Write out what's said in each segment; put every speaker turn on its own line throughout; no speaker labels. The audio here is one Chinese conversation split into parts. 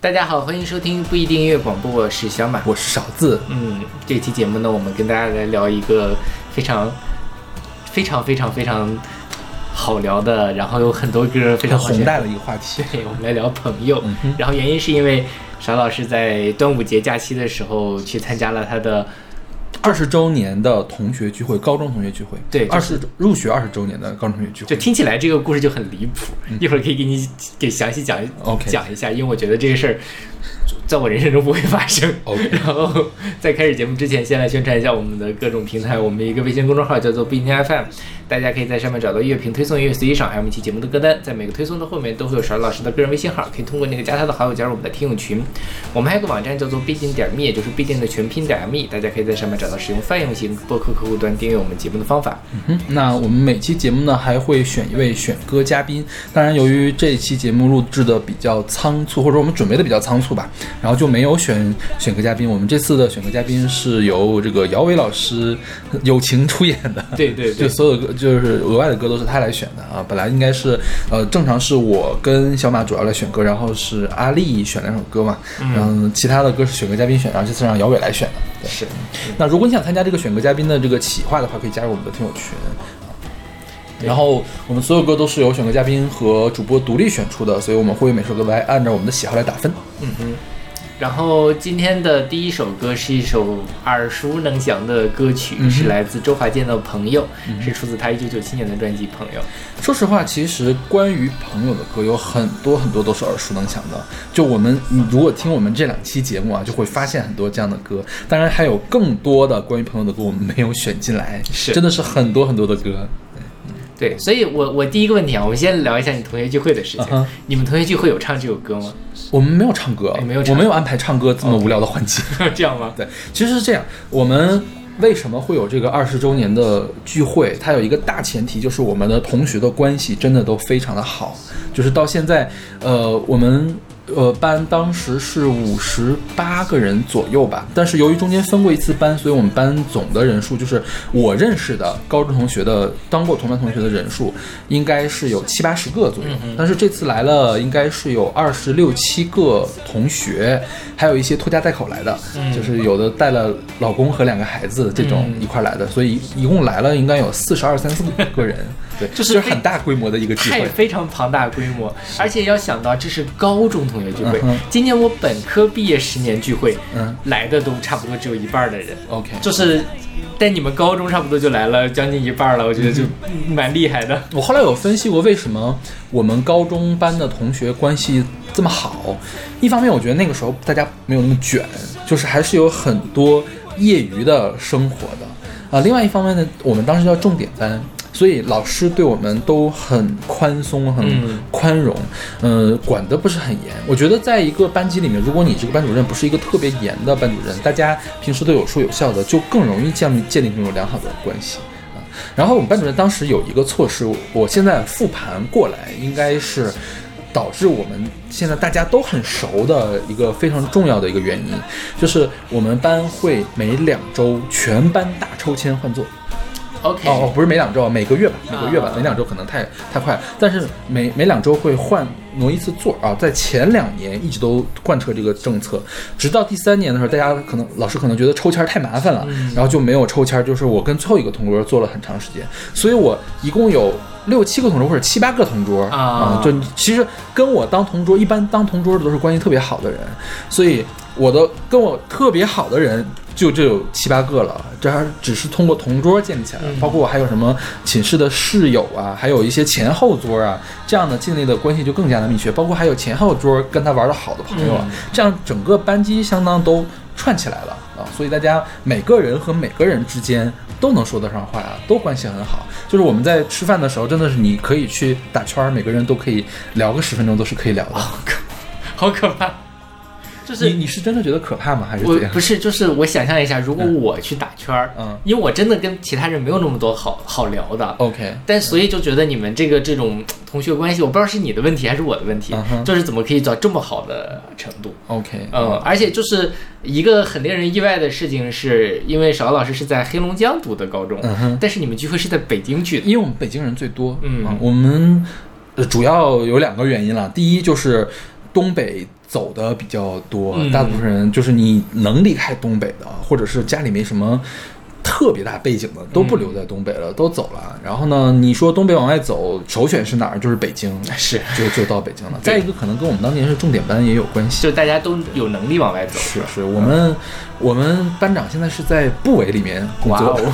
大家好，欢迎收听不一定音乐广播，我是小马，
我是勺子。
嗯，这期节目呢，我们跟大家来聊一个非常、非常、非常、非常好聊的，然后有很多歌非常
宏大的一个话题。
对，我们来聊朋友。然后原因是因为邵老师在端午节假期的时候去参加了他的。
二十周年的同学聚会，高中同学聚会，
对，
二十入学二十周年的高中同学聚会，
就听起来这个故事就很离谱。一会儿可以给你给详细讲讲一下，因为我觉得这个事儿。在我人生中不会发生。然后在开始节目之前，先来宣传一下我们的各种平台。我们一个微信公众号叫做不一定 FM，大家可以在上面找到乐评推送、音乐随机赏，还有我们一期节目的歌单。在每个推送的后面都会有勺老师的个人微信号，可以通过那个加他的好友加入我们的听友群。我们还有个网站叫做必定点 me，也就是必定的全拼点 me，大家可以在上面找到使用泛用型播客客户端订阅我们节目的方法。
嗯哼，那我们每期节目呢还会选一位选歌嘉宾。当然，由于这一期节目录制的比较仓促，或者我们准备的比较仓促吧。然后就没有选选歌嘉宾，我们这次的选歌嘉宾是由这个姚伟老师友情出演的。
对对，
就所有歌就是额外的歌都是他来选的啊。本来应该是呃正常是我跟小马主要来选歌，然后是阿丽选两首歌嘛，然后其他的歌是选歌嘉宾选，然后这次让姚伟来选的。
是。
那如果你想参加这个选歌嘉宾的这个企划的话，可以加入我们的听友群。然后我们所有歌都是由选歌嘉宾和主播独立选出的，所以我们会每首歌来按照我们的喜好来打分。
嗯哼。然后今天的第一首歌是一首耳熟能详的歌曲，是来自周华健的《朋友》，是出自他一九九七年的专辑《朋友》。
说实话，其实关于朋友的歌有很多很多都是耳熟能详的。就我们，你如果听我们这两期节目啊，就会发现很多这样的歌。当然还有更多的关于朋友的歌，我们没有选进来，
是
真的是很多很多的歌。
对，所以，我我第一个问题啊，我们先聊一下你同学聚会的事情。你们同学聚会有唱这首歌吗？
我们没有唱歌，
没有，
我没有安排唱歌这么无聊的环节。
这样吗？
对，其实是这样。我们为什么会有这个二十周年的聚会？它有一个大前提，就是我们的同学的关系真的都非常的好，就是到现在，呃，我们。呃，班当时是五十八个人左右吧，但是由于中间分过一次班，所以我们班总的人数就是我认识的高中同学的当过同班同学的人数，应该是有七八十个左右。但是这次来了，应该是有二十六七个同学，还有一些拖家带口来的，就是有的带了老公和两个孩子这种一块来的，所以一共来了应该有四十二三四个人。对，
这是
很大规模的一个聚会，
非常庞大规模，而且要想到这是高中同学聚会。今年我本科毕业十年聚会，嗯，来的都差不多只有一半的人。
OK，
就是在你们高中差不多就来了将近一半了，我觉得就蛮厉害的。
我后来有分析过，为什么我们高中班的同学关系这么好？一方面，我觉得那个时候大家没有那么卷，就是还是有很多业余的生活的啊。另外一方面呢，我们当时叫重点班。所以老师对我们都很宽松、很宽容，嗯，管得不是很严。我觉得在一个班级里面，如果你这个班主任不是一个特别严的班主任，大家平时都有说有笑的，就更容易建立建立这种良好的关系啊。然后我们班主任当时有一个措施，我现在复盘过来，应该是导致我们现在大家都很熟的一个非常重要的一个原因，就是我们班会每两周全班大抽签换座。
OK，
哦哦，不是每两周，每个月吧，每个月吧，每两周可能太太快，但是每每两周会换挪一次座啊，在前两年一直都贯彻这个政策，直到第三年的时候，大家可能老师可能觉得抽签太麻烦了，然后就没有抽签，就是我跟最后一个同桌坐了很长时间，所以我一共有六七个同桌或者七八个同桌啊，就其实跟我当同桌，一般当同桌的都是关系特别好的人，所以我的跟我特别好的人。就这有七八个了，这还只是通过同桌建立起来的，包括我还有什么寝室的室友啊，还有一些前后桌啊，这样的建立的关系就更加的密切，包括还有前后桌跟他玩的好的朋友啊，这样整个班级相当都串起来了啊，所以大家每个人和每个人之间都能说得上话啊，都关系很好，就是我们在吃饭的时候，真的是你可以去打圈，每个人都可以聊个十分钟都是可以聊的，
好可怕。就是
你你是真的觉得可怕吗？还是怎样？
我不是，就是我想象一下，如果我去打圈儿，
嗯
因为我真的跟其他人没有那么多好好聊的
，，OK，
但所以就觉得你们这个这种同学关系，我不知道是你的问题还是我的问题，
嗯
就是怎么可以到这么好的程度。
OK，
嗯，而且就是一个很令人意外的事情是，因为小老师是在黑龙江读的高中，
嗯哼，
但是你们聚会是在北京聚的。
因为我们北京人最多，
嗯
啊我们呃主要有两个原因了。第一就是东北走的比较多，
嗯
大部分人就是你能离开东北的，或者是家里没什么。特别大背景的都不留在东北了，都走了。然后呢，你说东北往外走，首选是哪儿？就是北京，
是，
就就到北京了。再一个，可能跟我们当年是重点班也有关系。
就大家都有能力往外走。
是是，我们我们班长现在是在部委里面工作。
哇哦，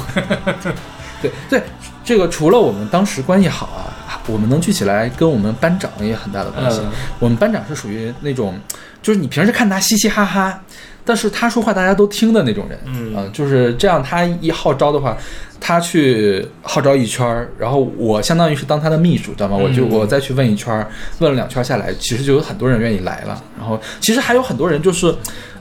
对对，这个除了我们当时关系好啊，我们能聚起来，跟我们班长也有很大的关系。
嗯
我们班长是属于那种，就是你平时看他嘻嘻哈哈，但是他说话大家都听的那种人。
嗯
呃就是这样。他一号召的话，他去号召一圈儿，然后我相当于是当他的秘书，知道吗？我就
嗯
我再去问一圈儿，问了两圈儿下来，其实就有很多人愿意来了。然后其实还有很多人就是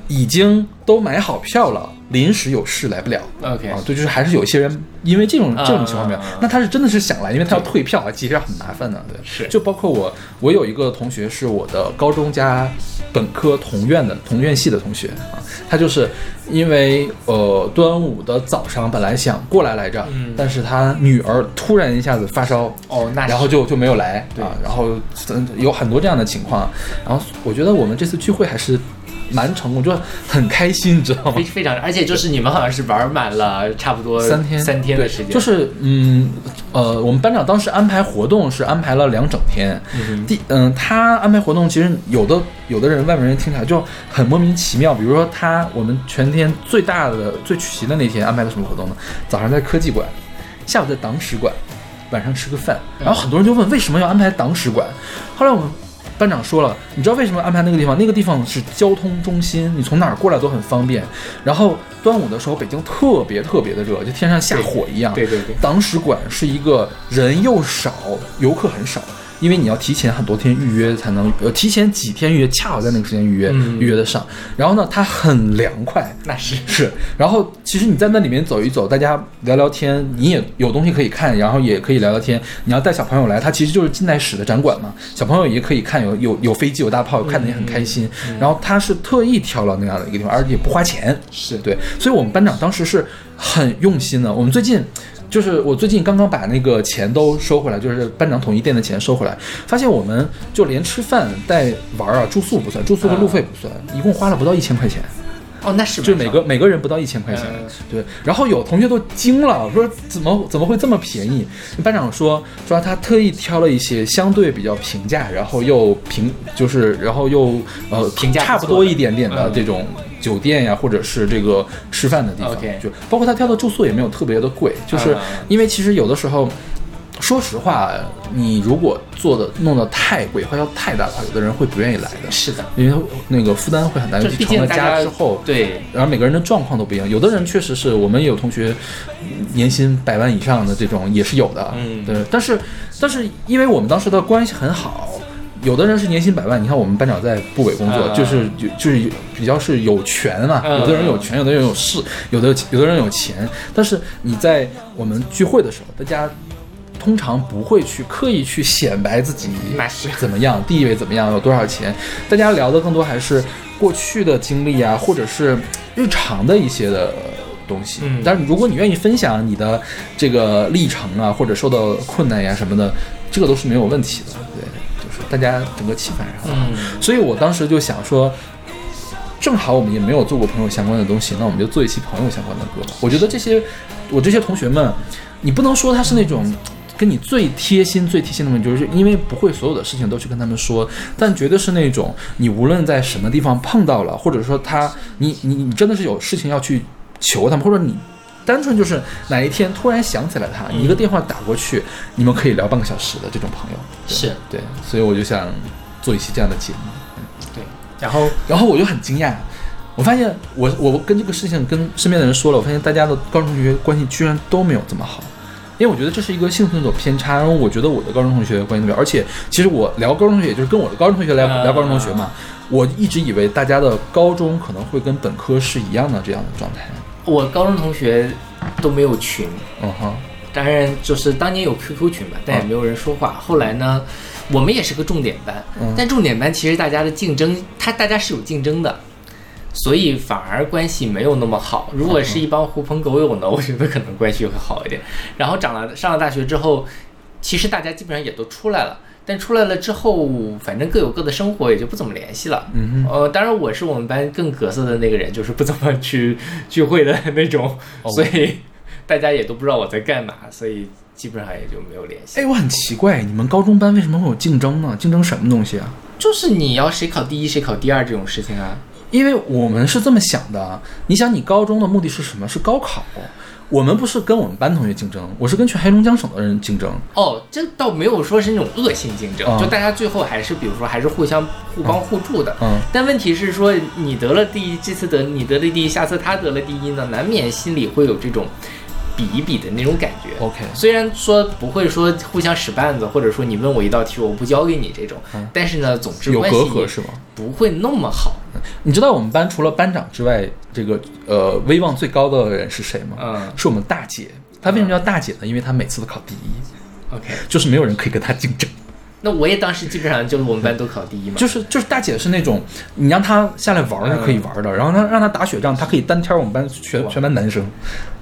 已经都买好票了，临时有事来不了。
OK
啊，对，就是还是有一些人因为这种这种情况没有。那他是真的是想来，因为他要退票啊，其实很麻烦的。对，
是。
就包括我，我有一个同学是我的高中加本科同院的同院系的同学啊，他就是因为呃端午的早上本来想过来来着，
嗯。
但是他女儿突然一下子发烧，
哦，那
然后就就没有来
对。
啊，然后嗯有很多这样的情况，然后我觉得我们这次聚会还是蛮成功，就很开心，你知道吗
非？非常，而且就是你们好像是玩满了 差不多
三天
三天的时间，
就是嗯呃，我们班长当时安排活动是安排了两整天。
嗯
第嗯，他安排活动其实有的有的人外面人听起来就很莫名其妙，比如说他我们全天最大的最取奇的那天安排了什么活动呢？早上在科技馆，下午在党史馆，晚上吃个饭。然后很多人就问为什么要安排党史馆？后来我们班长说了，你知道为什么安排那个地方？那个地方是交通中心，你从哪儿过来都很方便。然后端午的时候，北京特别特别的热，就天上下火一样。
对对对
党史馆是一个人又少，游客很少。因为你要提前很多天预约才能，呃，提前几天预约，恰好在那个时间预约，
嗯
预约得上。然后呢，它很凉快，
那是
是，然后其实你在那里面走一走，大家聊聊天，你也有东西可以看，然后也可以聊聊天。你要带小朋友来，它其实就是近代史的展馆嘛，小朋友也可以看，有有有飞机有大炮，看得也很开心。然后他是特意挑了那样的一个地方，而且不花钱，
是
对，所以我们班长当时是很用心的。我们最近。就是我最近刚刚把那个钱都收回来，就是班长统一垫的钱收回来，发现我们就连吃饭带玩啊，住宿不算，住宿和路费不算，一共花了不到一千块钱。
哦，那是
就每个每个人不到一千块钱
嗯，
对。然后有同学都惊了，说怎么怎么会这么便宜？班长说说他特意挑了一些相对比较平价，然后又平就是然后又呃
平价
差不多一点点的
嗯
这种酒店呀，或者是这个吃饭的地方就包括他挑的住宿也没有特别的贵，就是
嗯
因为其实有的时候。说实话，你如果做的弄得太贵，花销太大的话，有的人会不愿意来的，
是的，
因为那个负担会很大，尤其成了
家
家之后，
对
然后每个人的状况都不一样，有的人确实是我们也有同学嗯年薪百万以上的这种也是有的，
嗯。
对，但是但是因为我们当时的关系很好。有的人是年薪百万，你看我们班长在部委工作，
啊
就是就就是比较是有权嘛，
嗯
有的人有权，有的人有势，有的有的人有钱。但是你在我们聚会的时候，大家通常不会去刻意去显摆自己
那是
怎么样，地位怎么样，有多少钱，大家聊的更多还是过去的经历啊，或者是日常的一些的东西。
嗯
但是如果你愿意分享你的这个历程啊，或者受到困难呀什么的，这个都是没有问题的。对，就是大家整个气氛还是很好。
嗯
所以我当时就想说。正好我们也没有做过朋友相关的东西，那我们就做一期朋友相关的歌吧。我觉得这些，我这些同学们，你不能说他是那种跟你最贴心、最贴心的问题，就是因为不会所有的事情都去跟他们说，但绝对是那种你无论在什么地方碰到了，或者说他，你你你真的是有事情要去求他们，或者你单纯就是哪一天突然想起来他，你一个电话打过去，你们可以聊半个小时的这种朋友。对
是
对，所以我就想做一期这样的节目。
对，然后
然后我就很惊讶，我发现我我跟这个事情跟身边的人说了，我发现大家的高中同学关系居然都没有这么好。因为我觉得这是一个幸存者偏差。然后我觉得我的高中同学关系特别，而且其实我聊高中同学，也就是跟我的高中同学聊聊高中同学嘛。我一直以为大家的高中可能会跟本科是一样的这样的状态。
我高中同学都没有群，
嗯哼，
当然就是当年有 QQ 群吧，但也没有人说话。后来呢，我们也是个重点班，但重点班其实大家的竞争，他大家是有竞争的。所以反而关系没有那么好。如果是一帮狐朋狗友呢，我觉得可能关系会好一点。然后长了上了大学之后，其实大家基本上也都出来了。但出来了之后，反正各有各的生活，也就不怎么联系了。
嗯
呃，当然我是我们班更格色的那个人，就是不怎么去聚会的那种，所以大家也都不知道我在干嘛，所以基本上也就没有联系。
哎，我很奇怪，你们高中班为什么会有竞争呢？竞争什么东西啊？
就是你要谁考第一，谁考第二这种事情啊。
因为我们是这么想的，你想，你高中的目的是什么？是高考。我们不是跟我们班同学竞争，我是跟全黑龙江省的人竞争。
哦，这倒没有说是那种恶性竞争，就大家最后还是，比如说还是互相互帮互助的。
嗯。
但问题是说，你得了第一，这次得你得了第一，下次他得了第一呢，难免心里会有这种。比一比的那种感觉
，OK。
虽然说不会说互相使绊子，或者说你问我一道题我不教给你这种，但是呢，总之
有隔阂是吗？
不会那么好。
你知道我们班除了班长之外，这个呃威望最高的人是谁吗？
嗯，
是我们大姐。她为什么叫大姐呢？因为她每次都考第一。
OK，
就是没有人可以跟她竞争。
那我也当时基本上就是我们班都考第一嘛，
就是就是大姐是那种你让她下来玩是可以玩的，然后她让她打雪仗，她可以单挑我们班全全班男生，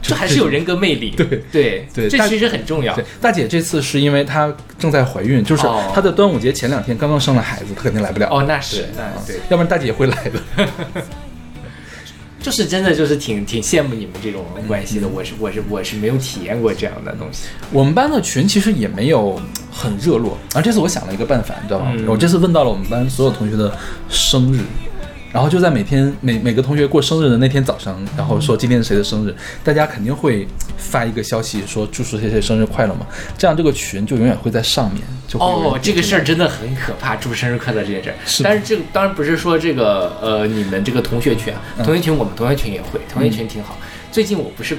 这还是有人格魅力。
对
对
对，
这其实很重要。
大姐这次是因为她正在怀孕，就是她的端午节前两天刚刚生了孩子，她肯定来不了。
哦，那是那对，
要不然大姐也会来的。
就是真的，就是挺挺羡慕你们这种关系的。我是我是我是没有体验过这样的东西。
我们班的群其实也没有很热络。然后这次我想了一个办法，你知道吗？我这次问到了我们班所有同学的生日。然后就在每天每每个同学过生日的那天早上，然后说今天是谁的生日，大家肯定会发一个消息说祝谁谁生日快乐嘛，这样这个群就永远会在上面。就
哦，这个事儿真的很可怕，祝生日快乐这件事儿。但是这个当然不是说这个呃你们这个同学群啊，同学群我们同学群也会，同学群挺好。最近我不是。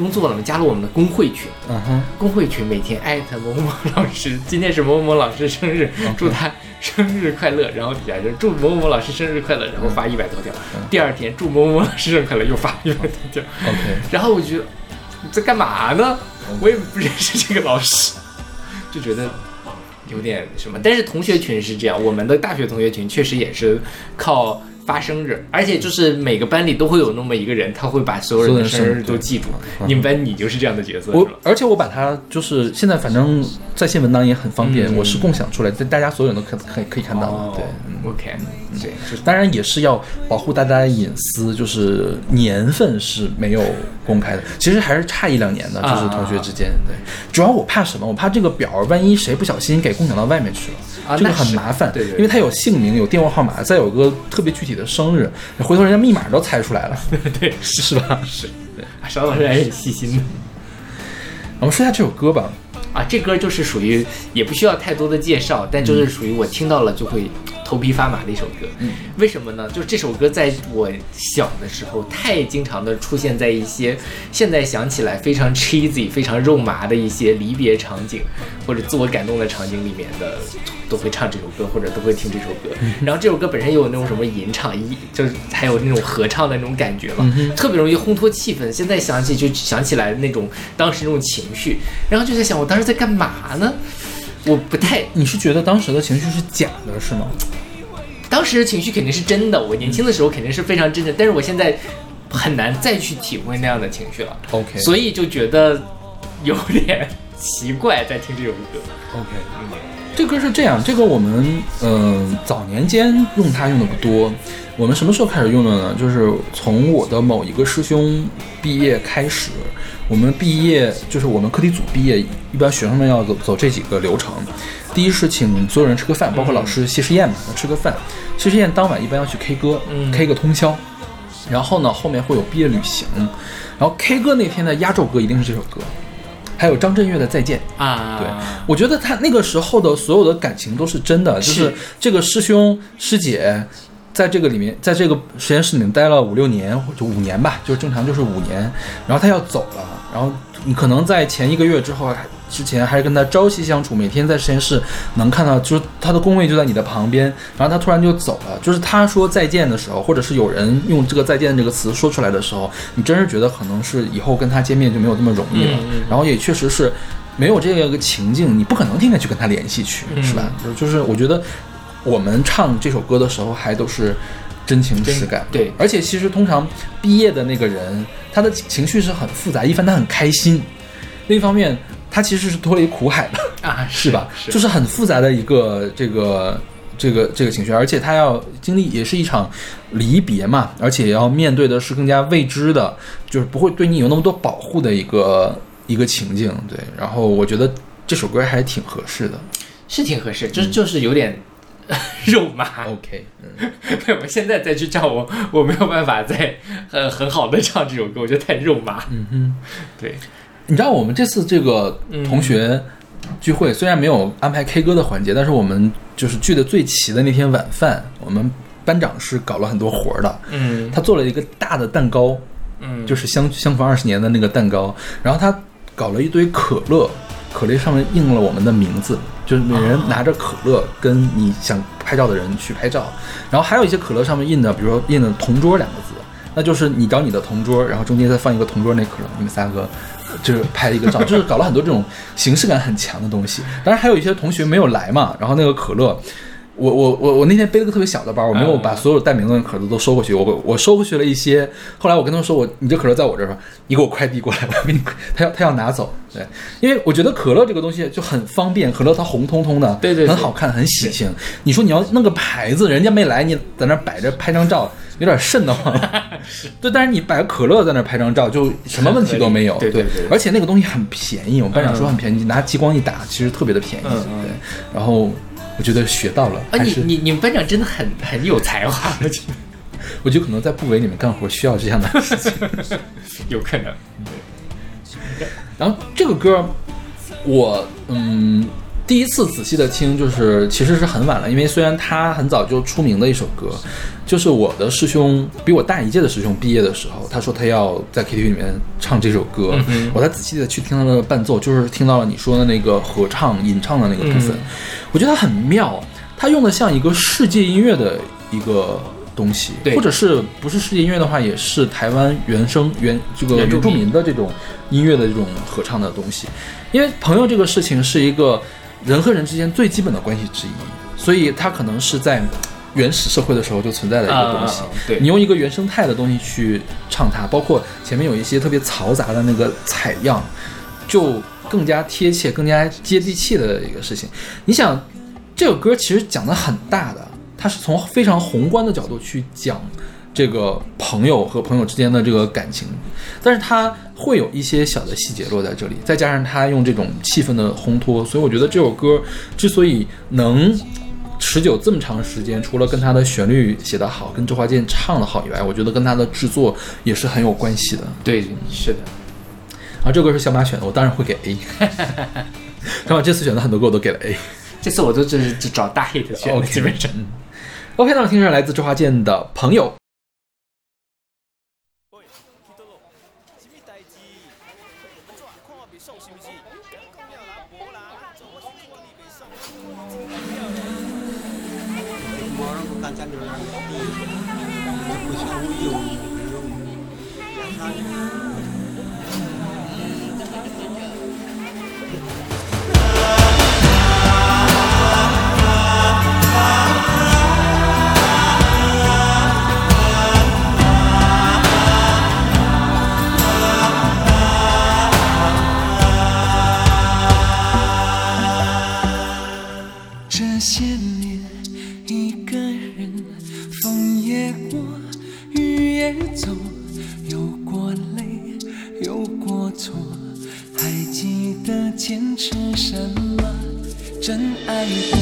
工作了嘛？加入我们的工会群。
嗯哼，
工会群每天艾特某某老师，今天是某某老师生日，祝他生日快乐。然后底下就祝某某老师生日快乐，然后发一百多条。第二天祝某某老师生日快乐，又发一百多条。
OK。
然后我觉得你在干嘛呢？我也不认识这个老师，就觉得有点什么。但是同学群是这样，我们的大学同学群确实也是靠。发生日，而且就是每个班里都会有那么一个人，他会把所有人的生日都记住。你们班你就是这样的角色。
我而且我把它就是现在反正在线文档也很方便，我是共享出来，大家所有人都可可以可以看到。对
，OK，对，
当然也是要保护大家的隐私，就是年份是没有公开的，其实还是差一两年的，就是同学之间。对，主要我怕什么？我怕这个表万一谁不小心给共享到外面去了。这个很麻烦，
对对，
因为他有姓名、有电话号码，再有个特别具体的生日，回头人家密码都猜出来了，
对，
是是吧？
是，对，邵老师还是很细心的。
我们说一下这首歌吧。
啊，这歌就是属于也不需要太多的介绍，但就是属于我听到了就会头皮发麻的一首歌。
嗯，
为什么呢？就是这首歌在我小的时候太经常的出现在一些现在想起来非常 cheesy、非常肉麻的一些离别场景或者自我感动的场景里面的，都会唱这首歌或者都会听这首歌。然后这首歌本身又有那种什么吟唱，一就是还有那种合唱的那种感觉嘛，特别容易烘托气氛。现在想起就想起来那种当时那种情绪，然后就在想我当时。在干嘛呢？我不太，
你是觉得当时的情绪是假的，是吗？
当时情绪肯定是真的，我年轻的时候肯定是非常真的，但是我现在很难再去体会那样的情绪了。
OK，
所以就觉得有点奇怪，在听这首歌。
OK，这歌是这样，这个我们嗯早年间用它用的不多，我们什么时候开始用的呢？就是从我的某一个师兄毕业开始。我们毕业就是我们课题组毕业，一般学生们要走走这几个流程。第一是请所有人吃个饭，包括老师谢师宴嘛，吃个饭。谢师宴当晚一般要去 K 歌，K 个通宵。然后呢，后面会有毕业旅行。然后 K 歌那天的压轴歌一定是这首歌，还有张震岳的再见
啊。
对，我觉得他那个时候的所有的感情都是真的，就是这个师兄师姐。在这个里面，在这个实验室里面待了五六年，就五年吧，就是正常就是五年。然后他要走了，然后你可能在前一个月之后，之前还是跟他朝夕相处，每天在实验室能看到，就是他的工位就在你的旁边。然后他突然就走了，就是他说再见的时候，或者是有人用这个再见这个词说出来的时候，你真是觉得可能是以后跟他见面就没有这么容易了。然后也确实是没有这个情境，你不可能天天去跟他联系去，是吧？就就是我觉得。我们唱这首歌的时候还都是真情实感，
对，
而且其实通常毕业的那个人，他的情绪是很复杂，一方面他很开心，另一方面他其实是脱离苦海的
啊，
是吧？
是，
就是很复杂的一个这个这个这个情绪，而且他要经历也是一场离别嘛，而且要面对的是更加未知的，就是不会对你有那么多保护的一个一个情境，对。然后我觉得这首歌还挺合适的，
是挺合适，就就是有点。肉麻
，OK，
嗯，我现在再去唱，我我没有办法再很很好的唱这首歌，我觉得太肉麻。
嗯哼，
对，
你知道我们这次这个同学聚会虽然没有安排 K 歌的环节，但是我们就是聚的最齐的那天晚饭，我们班长是搞了很多活儿的。
嗯，
他做了一个大的蛋糕，
嗯，
就是相相逢二十年的那个蛋糕，然后他搞了一堆可乐。可乐上面印了我们的名字，就是每人拿着可乐跟你想拍照的人去拍照，然后还有一些可乐上面印的，比如说印的“同桌”两个字，那就是你找你的同桌，然后中间再放一个同桌那可乐，你们三个就是拍一个照，就是搞了很多这种形式感很强的东西。当然还有一些同学没有来嘛，然后那个可乐。我我我我那天背了个特别小的包，我没有把所有带名字的可乐都收回去。我我收回去了一些，后来我跟他们说：“我你这可乐在我这儿，你给我快递过来，我给你。”他要他要拿走，对，因为我觉得可乐这个东西就很方便，可乐它红彤彤的，
对对，
很好看，很喜庆。你说你要弄个牌子，人家没来，你在那摆着拍张照，有点瘆得慌。对，但是你摆个可乐在那拍张照，就什么问题都没有。
对对对，
而且那个东西很便宜，我们班长说很便宜，拿激光一打，其实特别的便宜。
对，
然后。我觉得学到了
啊！你你你们班长真的很很有才华，
我觉得，我觉得可能在部委里面干活需要这样的 事情，
有可能。
然后这个歌，我嗯。第一次仔细的听，就是其实是很晚了，因为虽然他很早就出名的一首歌，就是我的师兄比我大一届的师兄毕业的时候，他说他要在 KTV 里面唱这首歌，我才仔细的去听他的伴奏，就是听到了你说的那个合唱吟唱的那个部分，我觉得他很妙，他用的像一个世界音乐的一个东西，或者是不是世界音乐的话，也是台湾原声原这个原住民的这种音乐的这种合唱的东西，因为朋友这个事情是一个。人和人之间最基本的关系之一，所以它可能是在原始社会的时候就存在的一个东西。
对
你用一个原生态的东西去唱它，包括前面有一些特别嘈杂的那个采样，就更加贴切、更加接地气的一个事情。你想，这首歌其实讲的很大的，它是从非常宏观的角度去讲。这个朋友和朋友之间的这个感情，但是他会有一些小的细节落在这里，再加上他用这种气氛的烘托，所以我觉得这首歌之所以能持久这么长时间，除了跟他的旋律写得好，跟周华健唱得好以外，我觉得跟他的制作也是很有关系的。
对，是的。
啊，这歌是小马选的，我当然会给 A。小马这次选的很多歌我都给了 A，
这次我都是找大 hit 选的，基本上。
OK，那我听着来自周华健的朋友。
那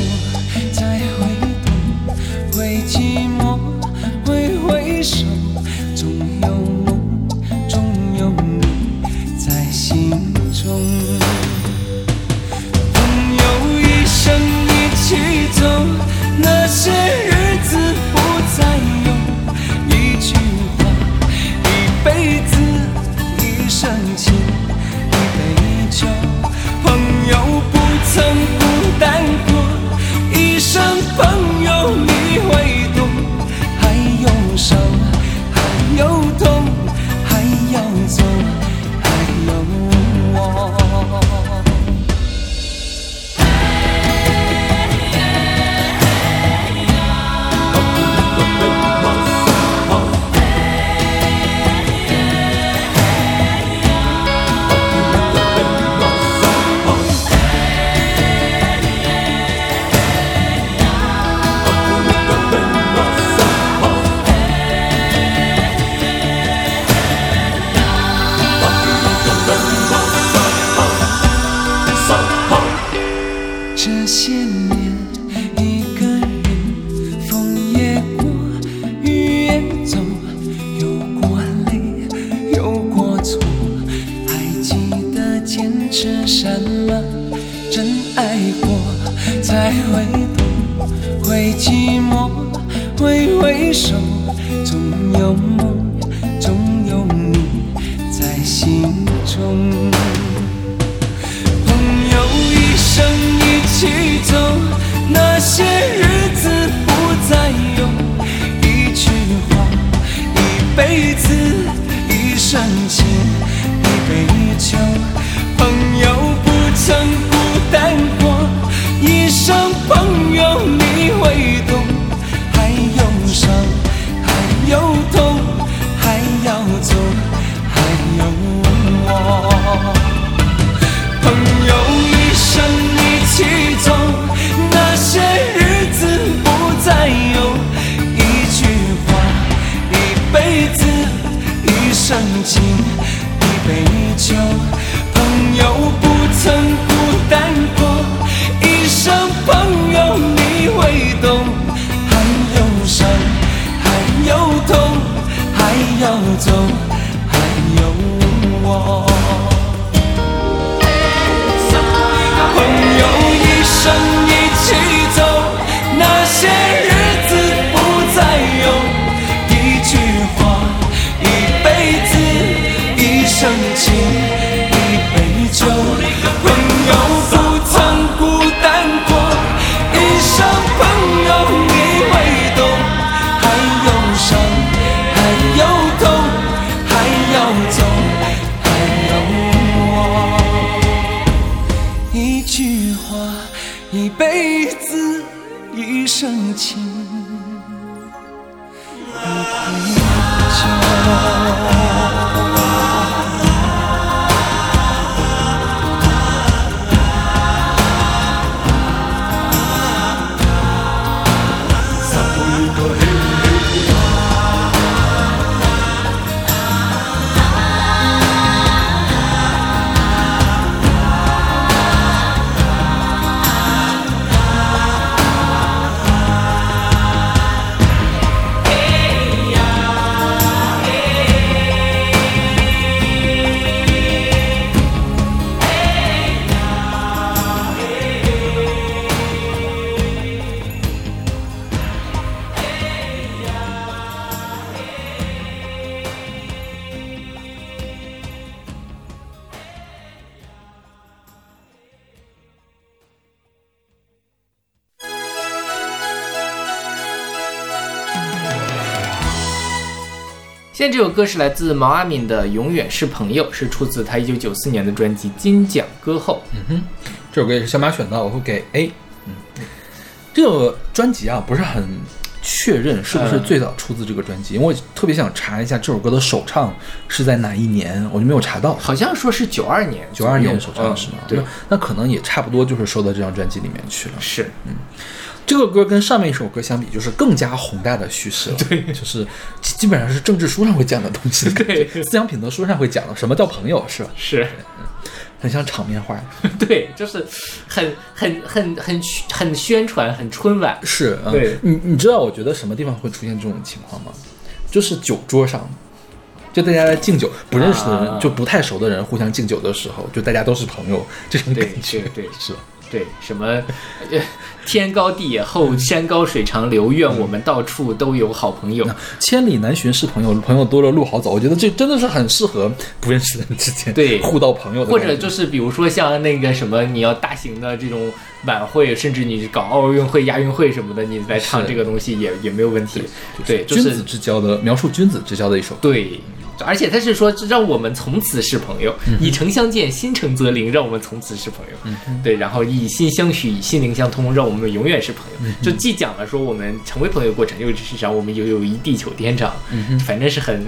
这首
歌是来自毛阿敏的《永远是朋友》，是出自她一九九四年的专辑《金奖歌后》。
嗯哼这首歌也是小马选的，我会给 A。嗯，这个专辑啊不是很确认是不是最早出自这个专辑，因为我特别想查一下这首歌的首唱是在哪一年，我就没有查到。
好像说是九二年，
九二年首唱是吗？
嗯对
那，那可能也差不多就是收到这张专辑里面去了。
是
这个歌跟上面一首歌相比，就是更加宏大的叙事了。对，就是基基本上是政治书上会讲的东西，
对
思想品德书上会讲的，什么叫朋友，是吧？
是，
很像场面话。
对，就是很很很很很宣传，很春晚。
是，嗯
对
你你知道我觉得什么地方会出现这种情况吗？就是酒桌上，就大家在敬酒，不认识的人、
啊
就不太熟的人互相敬酒的时候，就大家都是朋友，这种
对
感觉
对对
是吧？
对，什么呃天高地也厚，山高水长流，愿我们到处都有好朋友。
千里难寻是朋友，朋友多了路好走。我觉得这真的是很适合不认识的人之间
对
互道朋友的
或，者就是比如说像那个什么，你要大型的这种晚会，甚至你搞奥运会、亚运会什么的，你来唱这个东西也也没有问题。对，就是
君子之交的描述君子之交的一首歌。
对，而且他是说让我们从此是朋友，以诚相见，心诚则灵，让我们从此是朋友。对，然后以心相许，以心灵相通，让我们永远是朋友。就既讲了说我们成为朋友过程，又是让我们有友谊地久天长，反正是很。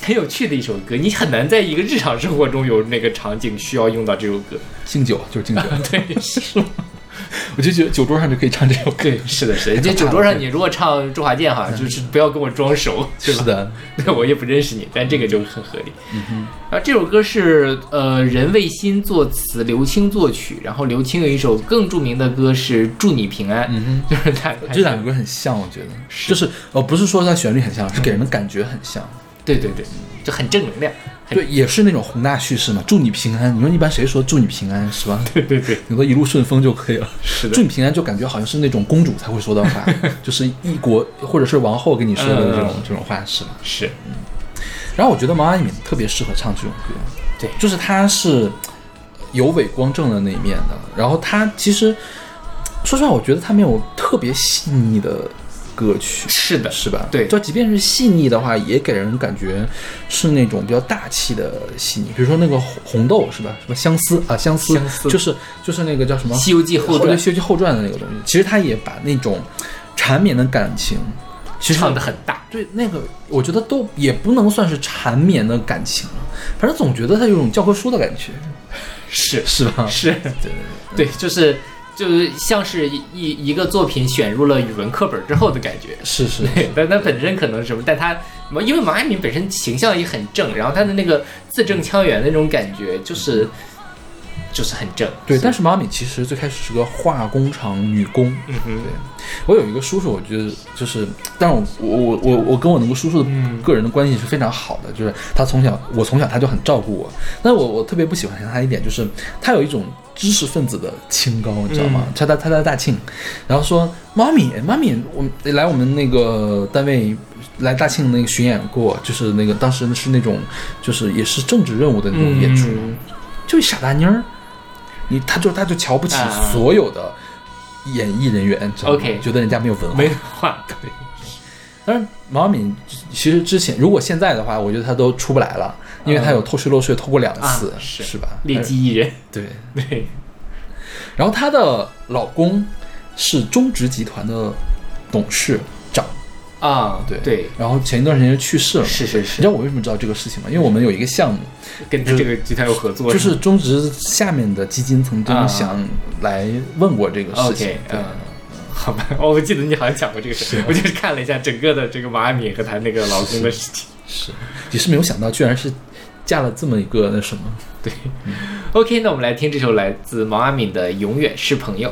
很有趣的一首歌，你很难在一个日常生活中有那个场景需要用到这首歌。
敬酒就是敬酒，
对，是
我就觉得酒桌上就可以唱这首歌。
对，是的，是的。就酒桌上，你如果唱周华健哈，就是不要跟我装熟，是吧？
是的，
对，我也不认识你，但这个就很合理。嗯哼。然后这首歌是呃任卫新作词，刘青作曲。然后刘青有一首更著名的歌是《祝你平安》，
嗯
哼，就是他
这两个歌很像，我觉得，就是呃不是说它旋律很像，是给人的感觉很像。
对对对，就很正能量。
对，也是那种宏大叙事嘛，祝你平安。你说一般谁说祝你平安是吧？
对对对，
你说一路顺风就可以了。
是的，
祝你平安就感觉好像是那种公主才会说的话，就是一国或者是王后跟你说的这种这种话是吗？
是。
嗯。然后我觉得毛阿敏特别适合唱这种歌，
对，
就是她是有伟光正的那一面的。然后她其实说实话，我觉得她没有特别细腻的。歌曲
是的，
是吧？
对，
就即便是细腻的话，也给人感觉是那种比较大气的细腻。比如说那个红豆，是吧？什么相思啊，相思，
相思
就是就是那个叫什么《
西游记后传》《
西游记后传》的那个东西。其实他也把那种缠绵的感情，其实
唱的很大。
对，那个我觉得都也不能算是缠绵的感情了，反正总觉得他有种教科书的感觉，
是
是吧？
是，
对
对对，就是。就是像是一一个作品选入了语文课本之后的感觉，
是 是，
但它本身可能什么，但它因为毛阿敏本身形象也很正，然后他的那个字正腔圆的那种感觉，就是就是很正。
对，但是妈咪其实最开始是个化工厂女工。
嗯哼，对
我有一个叔叔，我觉得就是，但是我我我我跟我那个叔叔的个人的关系是非常好的，就是他从小我从小他就很照顾我，但我我特别不喜欢他一点就是他有一种。知识分子的清高，你知道吗？他在他在大庆，然后说：“妈咪，妈咪，我来我们那个单位来大庆那个巡演过，就是那个当时是那种，就是也是政治任务的那种演出，就一傻大妮儿，你他就他就瞧不起所有的演艺人员，知道吗？觉得人家没有文化，
没文化。对，
但是毛敏其实之前，如果现在的话，我觉得他都出不来了。”因为她有偷税漏税，偷过两次，
是
是吧？
劣迹艺人，
对
对。
然后她的老公是中植集团的董事长
啊，
对
对。
然后前一段时间就去世了，
是是是。
你知道我为什么知道这个事情吗？因为我们有一个项目
跟这个集团有合作，
就是中植下面的基金曾经想来问过这个事情。
嗯，好吧，我记得你好像讲过这个事，我就是看了一下整个的这个马米和她那个老公的事情，
是也是没有想到，居然是。嫁了这么一个那什么？
对，OK，那我们来听这首来自毛阿敏的《永远是朋友》。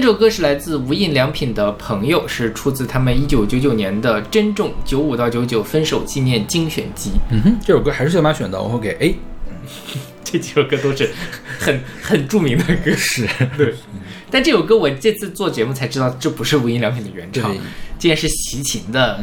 这首歌是来自无印良品的朋友，是出自他们一九九九年的《珍重九五到九九分手纪念精选集》。
嗯哼，这首歌还是小马选的，我会给 A。
这几首歌都是很很著名的歌，
是
对。但这首歌我这次做节目才知道，这不是无印良品的原唱，竟然是齐秦的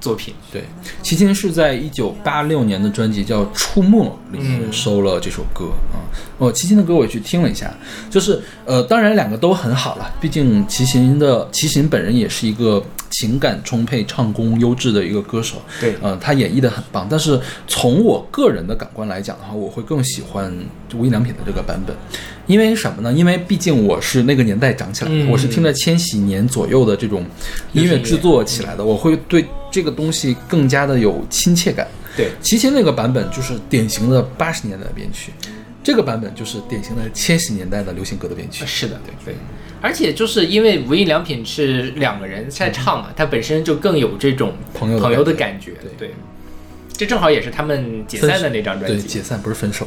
作品。
对，齐秦是在一九八六年的专辑叫《出没》里面
嗯
收了这首歌啊。哦，齐秦的歌我也去听了一下，就是呃，当然两个都很好了，毕竟齐秦的齐秦本人也是一个情感充沛、唱功优质的一个歌手。
对
呃，他演绎的很棒。但是从我个人的感官来讲的话，我会更喜欢无印良品的这个版本，因为什么呢？因为毕竟我是那个年代长起来的，
嗯
我是听着千禧年左右的这种音乐制作起来的，我会对这个东西更加的有亲切感。
对，
齐秦那个版本就是典型的八十年代的编曲，这个版本就是典型的千禧年代的流行歌的编曲。
是的，对对。而且就是因为无印良品是两个人在唱嘛，它本身就更有这种
朋友的
朋友的
感
感觉。对，这正好也是他们解散的那张专辑对，
解散不是分手。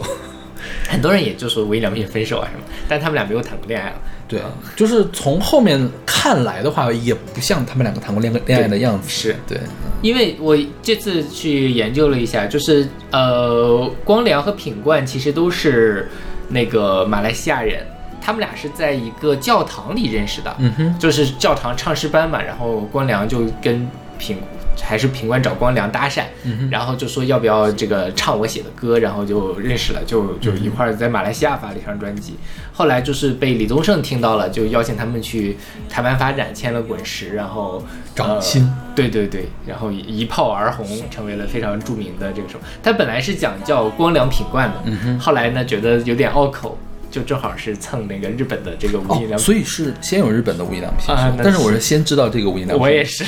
很多人也就说无印良品分手啊什么，但他们俩没有谈过恋爱了。
对，就是从后面看来的话，也不像他们两个谈过恋恋爱的样子。
是
对，
因为我这次去研究了一下，就是呃，光良和品冠其实都是那个马来西亚人，他们俩是在一个教堂里认识的，
嗯哼，
就是教堂唱诗班嘛，然后光良就跟品还是品冠找光良搭讪，
嗯
然后就说要不要这个唱我写的歌，然后就认识了，就就一块儿在马来西亚发了一张专辑。后来就是被李宗盛听到了，就邀请他们去台湾发展，签了滚石，然后
掌心
呃对对对，然后一炮而红，成为了非常著名的这个什么。他本来是讲叫光良品冠的，
嗯
后来呢觉得有点拗口，就正好是蹭那个日本的这个无印
哦，
良品。
所以是先有日本的无印良品，
啊
但是我是先知道这个无印良品。
我也是，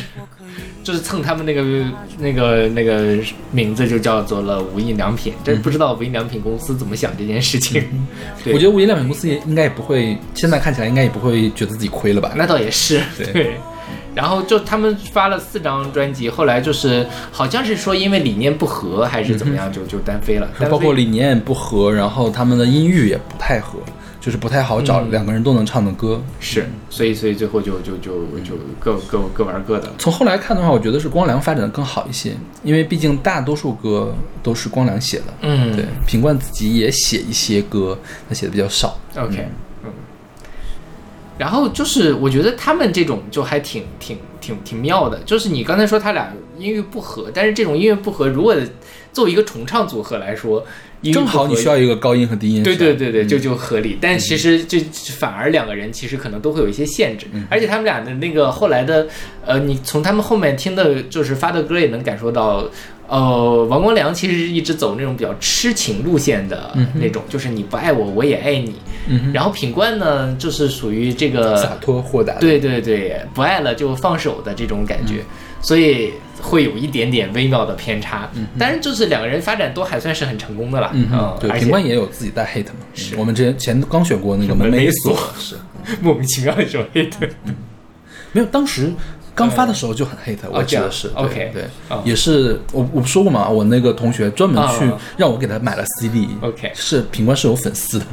就是蹭他们那个那个那个名字就叫做了无印良品，真不知道无印良品公司怎么想这件事情。对。
我觉得无印良品公司也应该也不会，现在看起来应该也不会觉得自己亏了吧？
那倒也是，
对。
然后就他们发了四张专辑，后来就是好像是说因为理念不合还是怎么样，就就单飞了。
包括理念不合，然后他们的音域也不太合，就是不太好找
嗯
两个人都能唱的歌。
是，所以所以最后就就就就各各各玩各的。
从后来看的话，我觉得是光良发展的更好一些，因为毕竟大多数歌都是光良写的。
嗯
对，品冠自己也写一些歌，他写的比较少。
OK，嗯，然后就是我觉得他们这种就还挺挺挺挺妙的，就是你刚才说他俩音域不合，但是这种音乐不合，如果作为一个重唱组合来说，
正好你需要一个高音和低音。
对对对对，就就合理。但其实这反而两个人其实可能都会有一些限制，而且他们俩的那个后来的，呃，你从他们后面听的，就是发的歌也能感受到。呃，王光良其实一直走那种比较痴情路线的那种，就是你不爱我，我也爱你。
嗯
然后品冠呢，就是属于这个
洒脱豁达。，
对对对，不爱了就放手的这种感觉，所以会有一点点微妙的偏差。嗯但是就是两个人发展都还算是很成功的了，
嗯哼，对，品冠也有自己带 hate 嘛。
是
我们之前前刚选过那个
门
门没
没锁
是
莫名其妙的一首 hate。
没有，当时刚发的时候就很 hate，我记得是。对
OK
对
哦，
也是我我不说过嘛，我那个同学专门去
哦
让我给他买了 CD。
OK
是品冠是有粉丝的。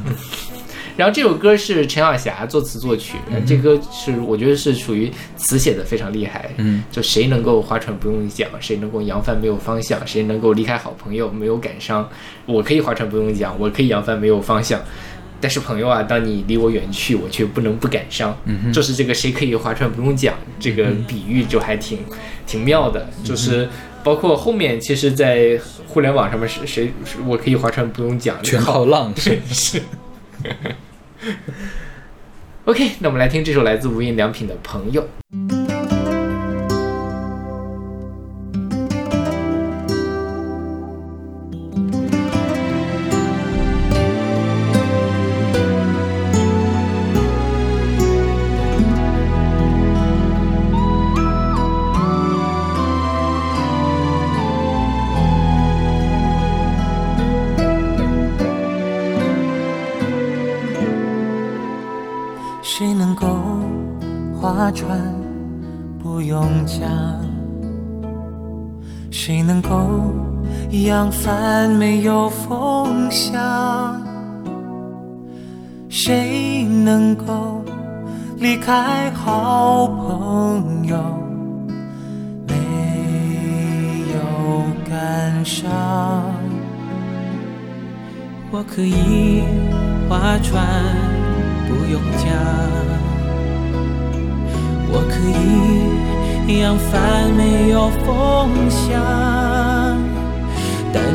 然后这首歌是陈晓霞作词作曲，这歌是我觉得是属于词写的非常厉害。
嗯，
就谁能够划船不用桨，谁能够扬帆没有方向，谁能够离开好朋友没有感伤。我可以划船不用桨，我可以扬帆没有方向。但是朋友啊，当你离我远去，我却不能不感伤。
嗯
就是这个谁可以划船不用桨，这个比喻就还挺挺妙的。就是包括后面，其实，在互联网上面谁谁，我可以划船不用桨，
全靠浪 是。
是。OK，那我们来听这首来自无印良品的《朋友》。
扬帆没有风向？谁能够离开好朋友，没有感伤。
我可以划船，不用桨。我可以扬帆，没有风向。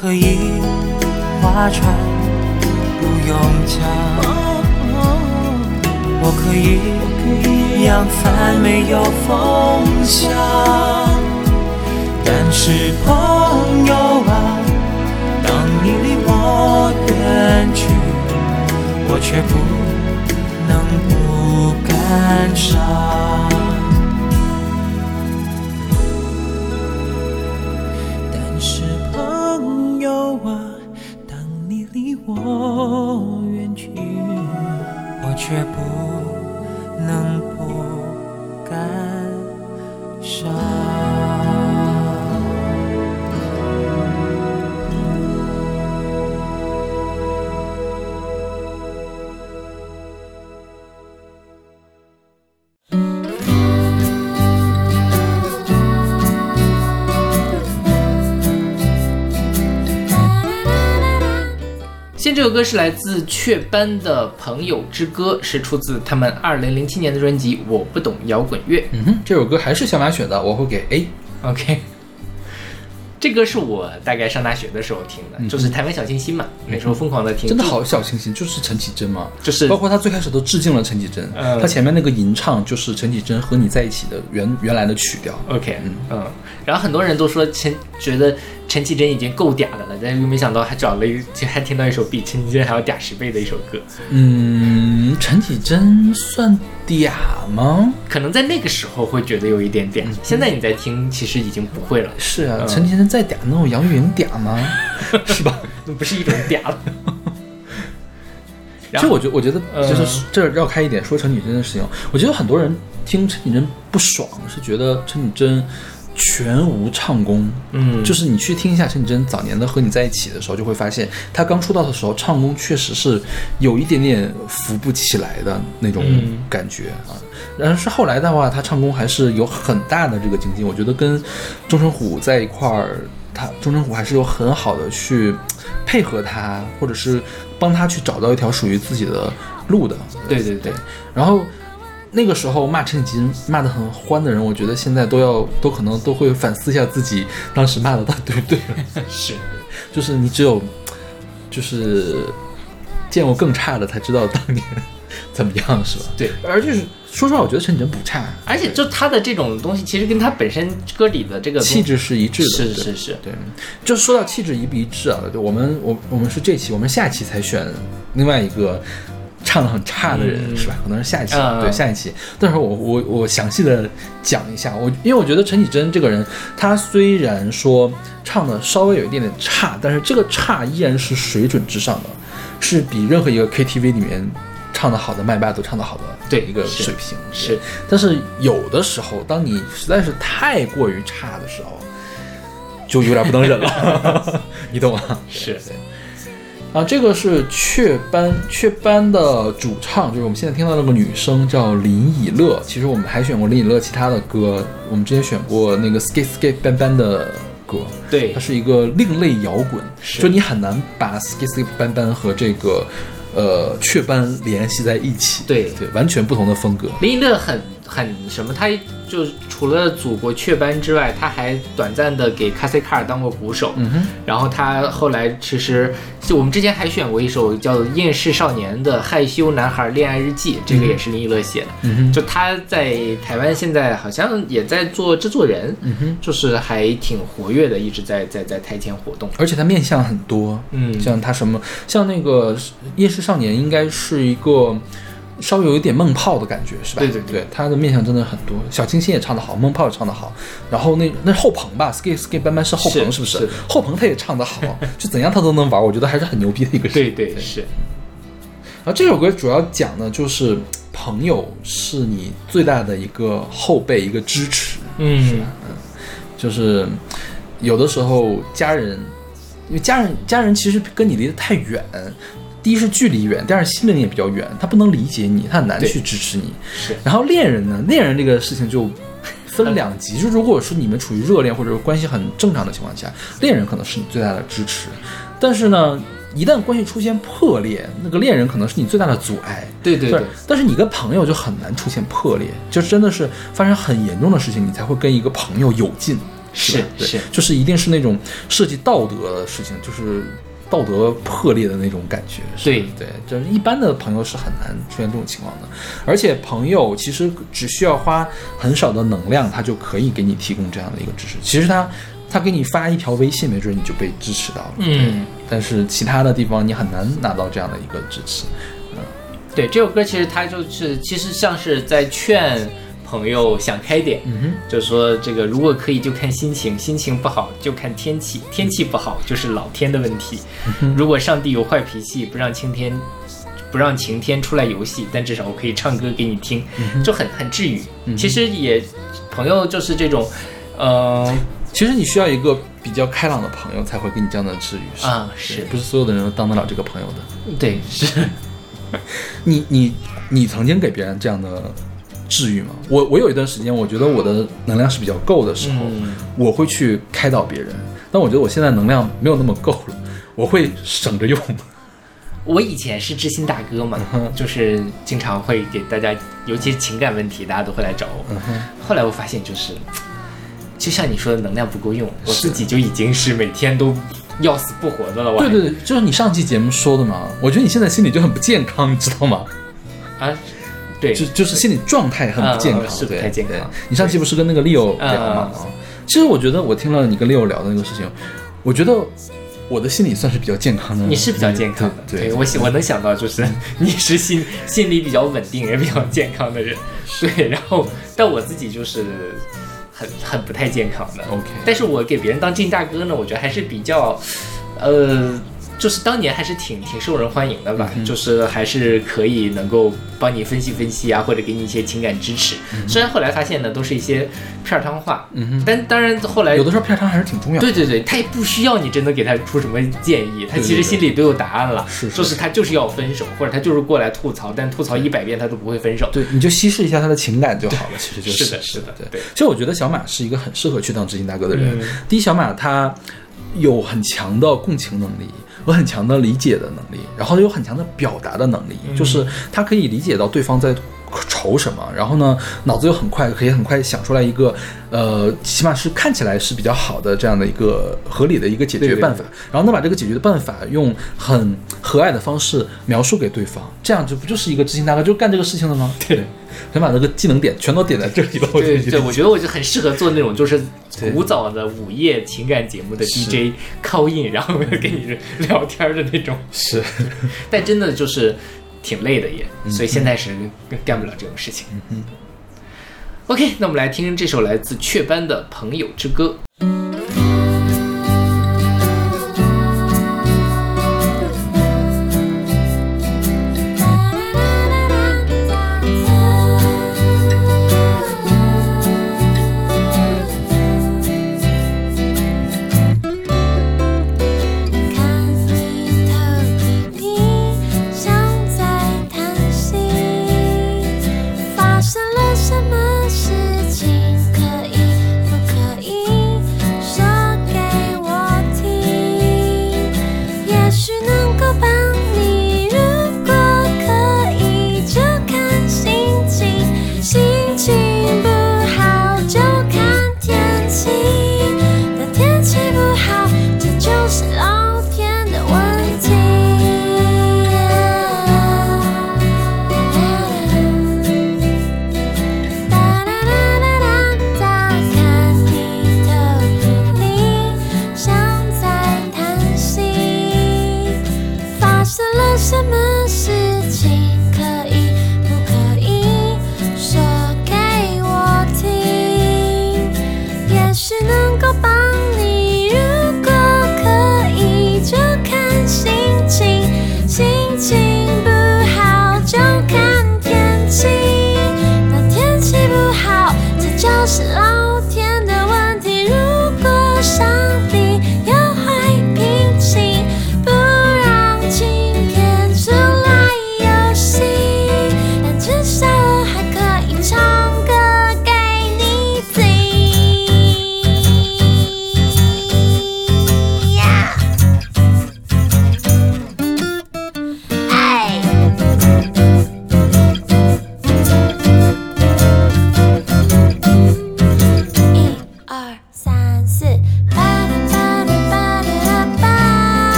可以划船，不用桨。我可以扬帆，没有风向。但是朋友啊，当你离我远去，我却不能不感伤。
歌是来自雀斑的《朋友之歌》，是出自他们二零零七年的专辑《我不懂摇滚乐》。
嗯哼，这首歌还是小马选的，我会给 A。
OK，这歌是我大概上大学的时候听的，就是台湾小清新嘛，那时候疯狂的听，
嗯真的好小清新，就是陈绮贞嘛，
就是
包括他最开始都致敬了陈绮贞，
嗯
他前面那个吟唱就是陈绮贞和你在一起的原原来的曲调。
OK，嗯嗯然后很多人都说陈觉得陈绮贞已经够嗲的了，但是又没想到还找了一，就还听到一首比陈绮贞还要嗲十倍的一首歌，
嗯，陈绮贞算嗲吗？
可能在那个时候会觉得有一点点，现在你在听其实已经不会了，
是啊，
嗯
陈绮贞再嗲能有杨钰莹嗲吗？是吧？
那不是一种嗲了。
其实我觉我觉得
呃
就是这儿绕开一点说陈绮贞的事情，我觉得很多人听陈绮贞不爽，是觉得陈绮贞全无唱功。
嗯，
就是你去听一下陈绮贞早年的《和你在一起》的时候，就会发现她刚出道的时候唱功确实是有一点点扶不起来的那种
嗯
感觉啊。然而是后来的话，她唱功还是有很大的这个精进。我觉得跟钟成虎在一块儿，他钟成虎还是有很好的去配合他，或者是帮他去找到一条属于自己的路的。
对对对，
然后那个时候骂陈绮贞骂得很欢的人，我觉得现在都要都可能都会反思一下自己当时骂的到底对不对。
是，
就是你只有就是见过更差的，才知道当年怎么样，是吧？
对。
而就是说实话，我觉得陈绮贞不差，
而且就他的这种东西，其实跟他本身歌里的这个
气质是一致的。
是是是，
对，就说到气质一不一致啊，就我们我我们是这期，我们下期才选另外一个唱的很差的人，
嗯
是吧？可能是下一期，
嗯
对下一期。但是我我我详细的讲一下，我因为我觉得陈绮贞这个人，她虽然说唱的稍微有一点点差，但是这个差依然是水准之上的，是比任何一个 KTV 里面唱的好的麦霸都唱的好的
对
一个水平。
是，
但是有的时候，当你实在是太过于差的时候，就有点不能忍了，你懂吗？
是
对啊，这个是雀斑，雀斑的主唱就是我们现在听到那个女生叫林以乐。其实我们还选过林以乐其他的歌，我们之前选过那个 Skate Skate 斑斑的歌，
对
它是一个另类摇滚，
是
就你很难把 Skate Skate 斑斑和这个呃雀斑联系在一起，
对
对，完全不同的风格。
林以乐很很什么，他就除了祖国雀斑之外，他还短暂的给卡塞卡尔当过鼓手。
嗯哼，
然后他后来其实就我们之前还选过一首叫做《厌世少年的害羞男孩恋爱日记》，这个也是林一乐写的。
嗯哼，
就他在台湾现在好像也在做制作人，
嗯哼，
就是还挺活跃的，一直在在在台前活动。
而且他面相很多，
嗯
像他什么，像那个《厌世少年》应该是一个稍微有一点梦泡的感觉，是吧？
对对对
对，他的面相真的很多。小清新也唱得好，梦泡也唱得好，然后那那是后鹏吧，Skate Skate 班班是后鹏
是
是不是？
是的
后鹏他也唱得好，就怎样他都能玩，我觉得还是很牛逼的一个人。
对对是，
然后这首歌主要讲的就是朋友是你最大的一个后辈，一个支持。
嗯嗯
就是有的时候家人，因为家人家人其实跟你离得太远，第一是距离远，第二心灵也比较远，他不能理解你，他很难去支持你。
是
然后恋人呢，恋人这个事情就分两级，就如果说你们处于热恋或者关系很正常的情况下，恋人可能是你最大的支持，但是呢。一旦关系出现破裂，那个恋人可能是你最大的阻碍。对
对对对，
但是你跟朋友就很难出现破裂，就真的是发生很严重的事情，你才会跟一个朋友有劲，
是是
就是一定是那种涉及道德的事情，就是道德破裂的那种感觉。是
对
对，就是一般的朋友是很难出现这种情况的，而且朋友其实只需要花很少的能量，他就可以给你提供这样的一个支持。其实他他给你发一条微信，没准你就被支持到了。
嗯。
但是其他的地方你很难拿到这样的一个支持。
嗯对这首歌，其实它就是其实像是在劝朋友想开点，
嗯哼，
就是说这个如果可以就看心情，心情不好就看天气，天气不好就是老天的问题。如果上帝有坏脾气，不让晴天不让晴天出来游戏，但至少我可以唱歌给你听，就很很治愈。其实也朋友就是这种，呃
其实你需要一个比较开朗的朋友，才会给你这样的治愈。
啊是
不是所有的人都当得了这个朋友的？
对是
你你你曾经给别人这样的治愈吗？我我有一段时间，我觉得我的能量是比较够的时候，
嗯
我会去开导别人。但我觉得我现在能量没有那么够了，我会省着用。
我以前是知心大哥嘛，就是经常会给大家，尤其是情感问题，大家都会来找我。后来我发现，就是就像你说的，能量不够用，我自己就已经是每天都要死不活的了。我
对对对，就是你上期节目说的嘛。我觉得你现在心里就很不健康，你知道吗？
啊，对，
就就是心理状态很不健康，
嗯是不
对
太健康
对你上期不是跟那个 Leo
嗯
聊吗？
嗯
啊，其实我觉得我听了你跟 Leo 聊的那个事情，我觉得我的心理算是比较健康的。
你是比较健康的。
对，
我想我能想到，就是你是心心理比较稳定，也比较健康的人。对，然后但我自己就是很很不太健康的。
OK
但是我给别人当金大哥呢，我觉得还是比较，呃，就是当年还是挺挺受人欢迎的
嗯
吧，就是还是可以能够帮你分析分析啊，或者给你一些情感支持。虽然后来发现呢，都是一些片儿汤话，
嗯哼，
但当然后来
有的时候片儿汤还是挺重要的。
对对对，他也不需要你真的给他出什么建议，他其实心里都有答案了，
是是
就是他就是要分手，或者他就是过来吐槽，但吐槽一百遍他都不会分手。
对，你就稀释一下他的情感就好了。其实就是
是的是的
对
对
其实我觉得小马是一个很适合去当知心大哥的人。
嗯
第一，小马他有很强的共情能力，有很强的理解的能力，然后有很强的表达的能力，
嗯
就是他可以理解到对方在。愁什么？然后呢，脑子又很快，可以很快想出来一个，呃，起码是看起来是比较好的这样的一个合理的一个解决
对对
办法。然后能，把这个解决的办法用很和蔼的方式描述给对方，这样就不就是一个知心大哥就干这个事情了吗？对，想把这个技能点全都点在这里了。
对对，我觉得我就很适合做那种就是古早的午夜情感节目的 DJ call in，然后 跟你聊天的那种。
是。
但真的就是挺累的也，所以现在是干不了这种事情。
嗯
OK，那我们来听这首来自雀斑的《朋友之歌》。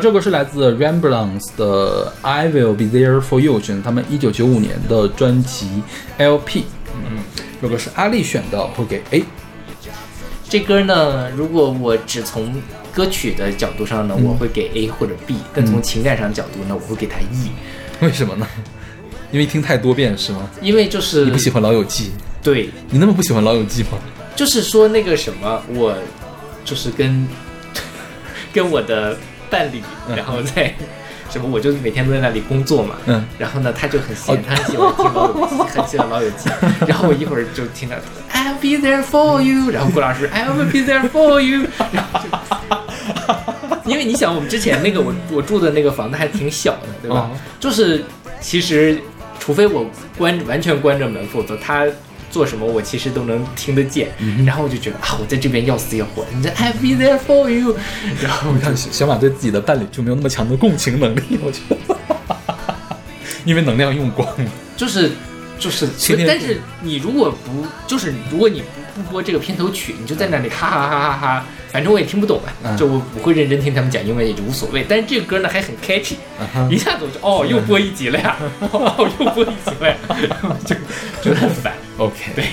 这个是来自 RAMBLANCE 的《I Will Be There for You》，选自他们一九九五年的专辑 LP。嗯，这个是阿丽选的，会给 A。
这歌呢，如果我只从歌曲的角度上呢，
嗯
我会给 A 或者 B，但从情感上角度呢，我会给他 E，
为什么呢？因为听太多遍是吗？
因为就是
你不喜欢《老友记》？
对，
你那么不喜欢《老友记》吗？
就是说那个什么，我就是跟 跟我的伴侣，
嗯
然后在什么，我就每天都在那里工作嘛，
嗯，
然后呢，他就很闲
哦，
他很喜欢听老友记，很喜欢老友记。然后我一会儿就听到 I'll be there for you，然后郭老师 I'll be there for you，然后就，因为你想，我们之前那个我我住的那个房子还挺小的，对吧？
哦
就是其实除非我关完全关着门，否则他。做什么我其实都能听得见，然后我就觉得啊，我在这边要死要活，你这 I'll be there for you，然后
我看小小马对自己的伴侣就没有那么强的共情能力，我觉得，因为能量用光了。
就是就是但是你如果不就是如果你不不播这个片头曲，你就在那里哈哈哈哈哈，反正我也听不懂啊，
嗯
就我不会认真听他们讲英文也就无所谓。但是这个歌呢还很 catchy，、一下子我就哦又播一集了呀，哦又播一集了呀，就觉得很烦。
OK，
对，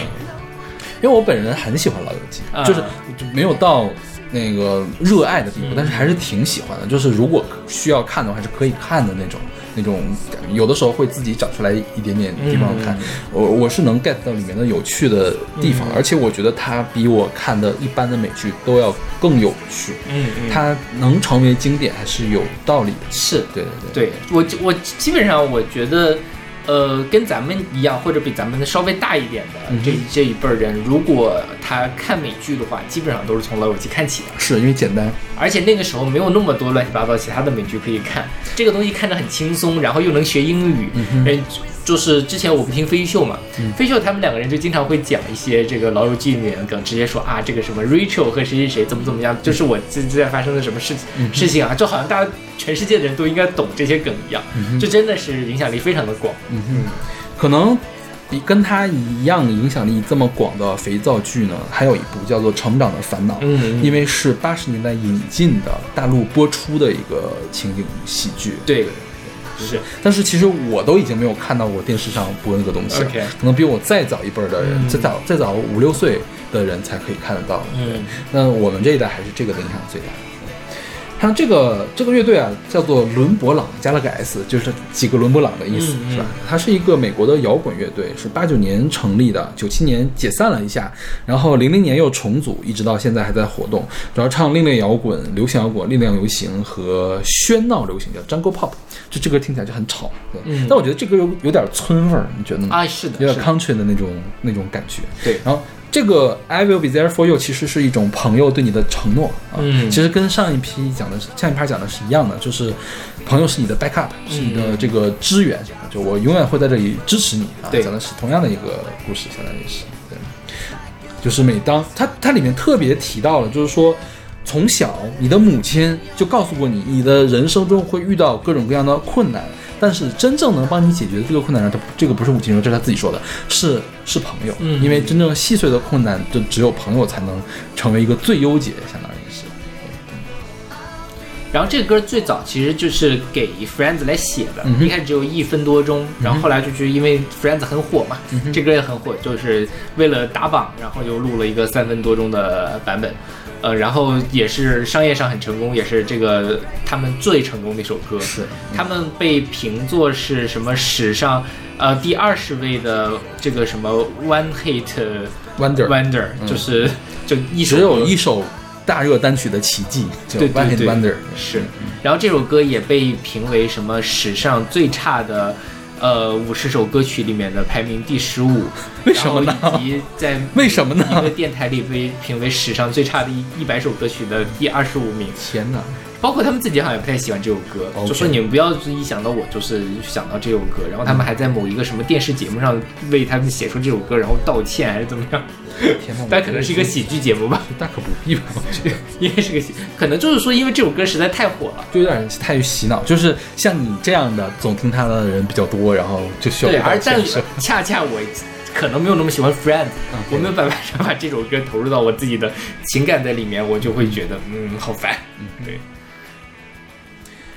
因为我本人很喜欢《老友记》
啊
就是就没有到那个热爱的地步，但是还是挺喜欢的。就是如果需要看的话，还是可以看的那种那种感觉。有的时候会自己找出来一点点地方看，我我是能 get 到里面的有趣的地方，而且我觉得它比我看的一般的美剧都要更有趣。
嗯嗯，
它能成为经典还是有道理的。
是
对对对，
对我我基本上我觉得。呃，跟咱们一样，或者比咱们稍微大一点的
嗯
这、这一辈儿人，如果他看美剧的话，基本上都是从《老友记》看起的。
是因为简单。
而且那个时候没有那么多乱七八糟其他的美剧可以看，这个东西看着很轻松，然后又能学英语。嗯，就是之前我不听飞秀嘛，飞秀他们两个人就经常会讲一些这个《老友记》里面的梗，直接说啊这个什么 Rachel 和谁谁谁怎么怎么样，就是我现在发生的什么事情事情啊，就好像大家全世界的人都应该懂这些梗一样，这真的是影响力非常的广。
可能比跟他一样影响力这么广的肥皂剧呢，还有一部叫做《成长的烦恼》，
嗯
因为是八十年代引进的大陆播出的一个情景喜剧。
对，是
但是其实我都已经没有看到过电视上播那个东西了可能比我再早一辈儿的人，
嗯
再早再早五六岁的人才可以看得到。
嗯
那我们这一代还是这个的影响最大。像这个这个乐队啊，叫做伦勃朗加了个 S，就是几个伦勃朗的意思，是吧？它是一个美国的摇滚乐队，是八九年成立的，九七年解散了一下，然后零零年又重组，一直到现在还在活动，主要唱另类摇滚、流行摇滚、力量流行和喧闹流行，叫 Jungle Pop。就这歌听起来就很吵，对。
嗯
但我觉得这歌有有点村味儿，你觉得呢？
啊是的，
有点 country 的那种那种感觉。
对
然后这个 I will be there for you 其实是一种朋友对你的承诺啊，
嗯。
其实跟上一批讲的是上一趴讲的是一样的，就是朋友是你的 backup，是你的这个支援，就我永远会在这里支持你啊，
对。
讲的是同样的一个故事，相当于是对，就是每当它它里面特别提到了，就是说。从小，你的母亲就告诉过你，你的人生中会遇到各种各样的困难，但是真正能帮你解决这个困难的，这这个不是母亲说，这是他自己说的，是是朋友，
嗯。
因为真正细碎的困难，就只有朋友才能成为一个最优解，相当于是。
然后这个歌最早其实就是给 Friends 来写的，
嗯
一开始只有一分多钟，然后后来就是因为 Friends 很火嘛，
嗯
这歌也很火，就是为了打榜，然后又录了一个三分多钟的版本，呃，然后也是商业上很成功，也是这个他们最成功的一首歌。
是
他们被评作是什么史上呃第二十位的这个什么 One Hit Wonder，Wonder，就是就一首
只有一首大热单曲的奇迹，叫
对
One
对
Hit
对
Wonder。
是，然后这首歌也被评为什么史上最差的，呃，五十首歌曲里面的排名第十五。
为什么呢
以及在
为什么呢
一个电台里被评为史上最差的一一百首歌曲的第二十五名。
天哪！
包括他们自己好像也不太喜欢这首歌就说你们不要一想到我就是想到这首歌，然后他们还在某一个什么电视节目上为他们写出这首歌然后道歉还是怎么样？但可能是一个喜剧节目吧，
大可不必吧？我觉得
应该是个喜，可能就是说因为这首歌实在太火了。
就有点太洗脑，就是像你这样的总听他的人比较多，然后就需要
对，而但
歉是
恰恰我可能没有那么喜欢 Friend，、
嗯
我没有办法把这首歌投入到我自己的情感在里面，我就会觉得嗯好烦。嗯对，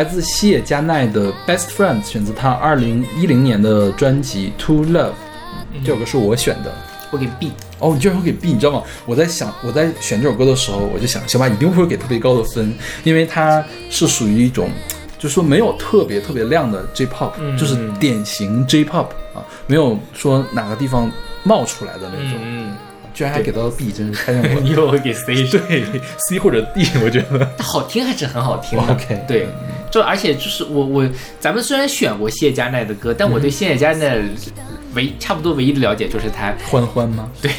来自西野加奈的《Best Friends》，选择他二零一零年的专辑《To Love》。这首歌是我选的。
我给 B，
哦，你居然会给 B，你知道吗？我在想，我在选这首歌的时候，我就想，小马一定不会给特别高的分，因为它是属于一种，就是说没有特别特别亮的 J-pop，、
嗯
就是典型 J-pop 啊，没有说哪个地方冒出来的那种。
嗯，
居然还给到了 B，真是开让我。
你以为我会给 C？
对 C 或者 D，我觉得。
好听还是很好听的。
OK
对，就而且就是我我咱们虽然选过谢佳奈的歌，但我对谢佳奈唯差不多唯一的了解就是他
欢欢吗？
对，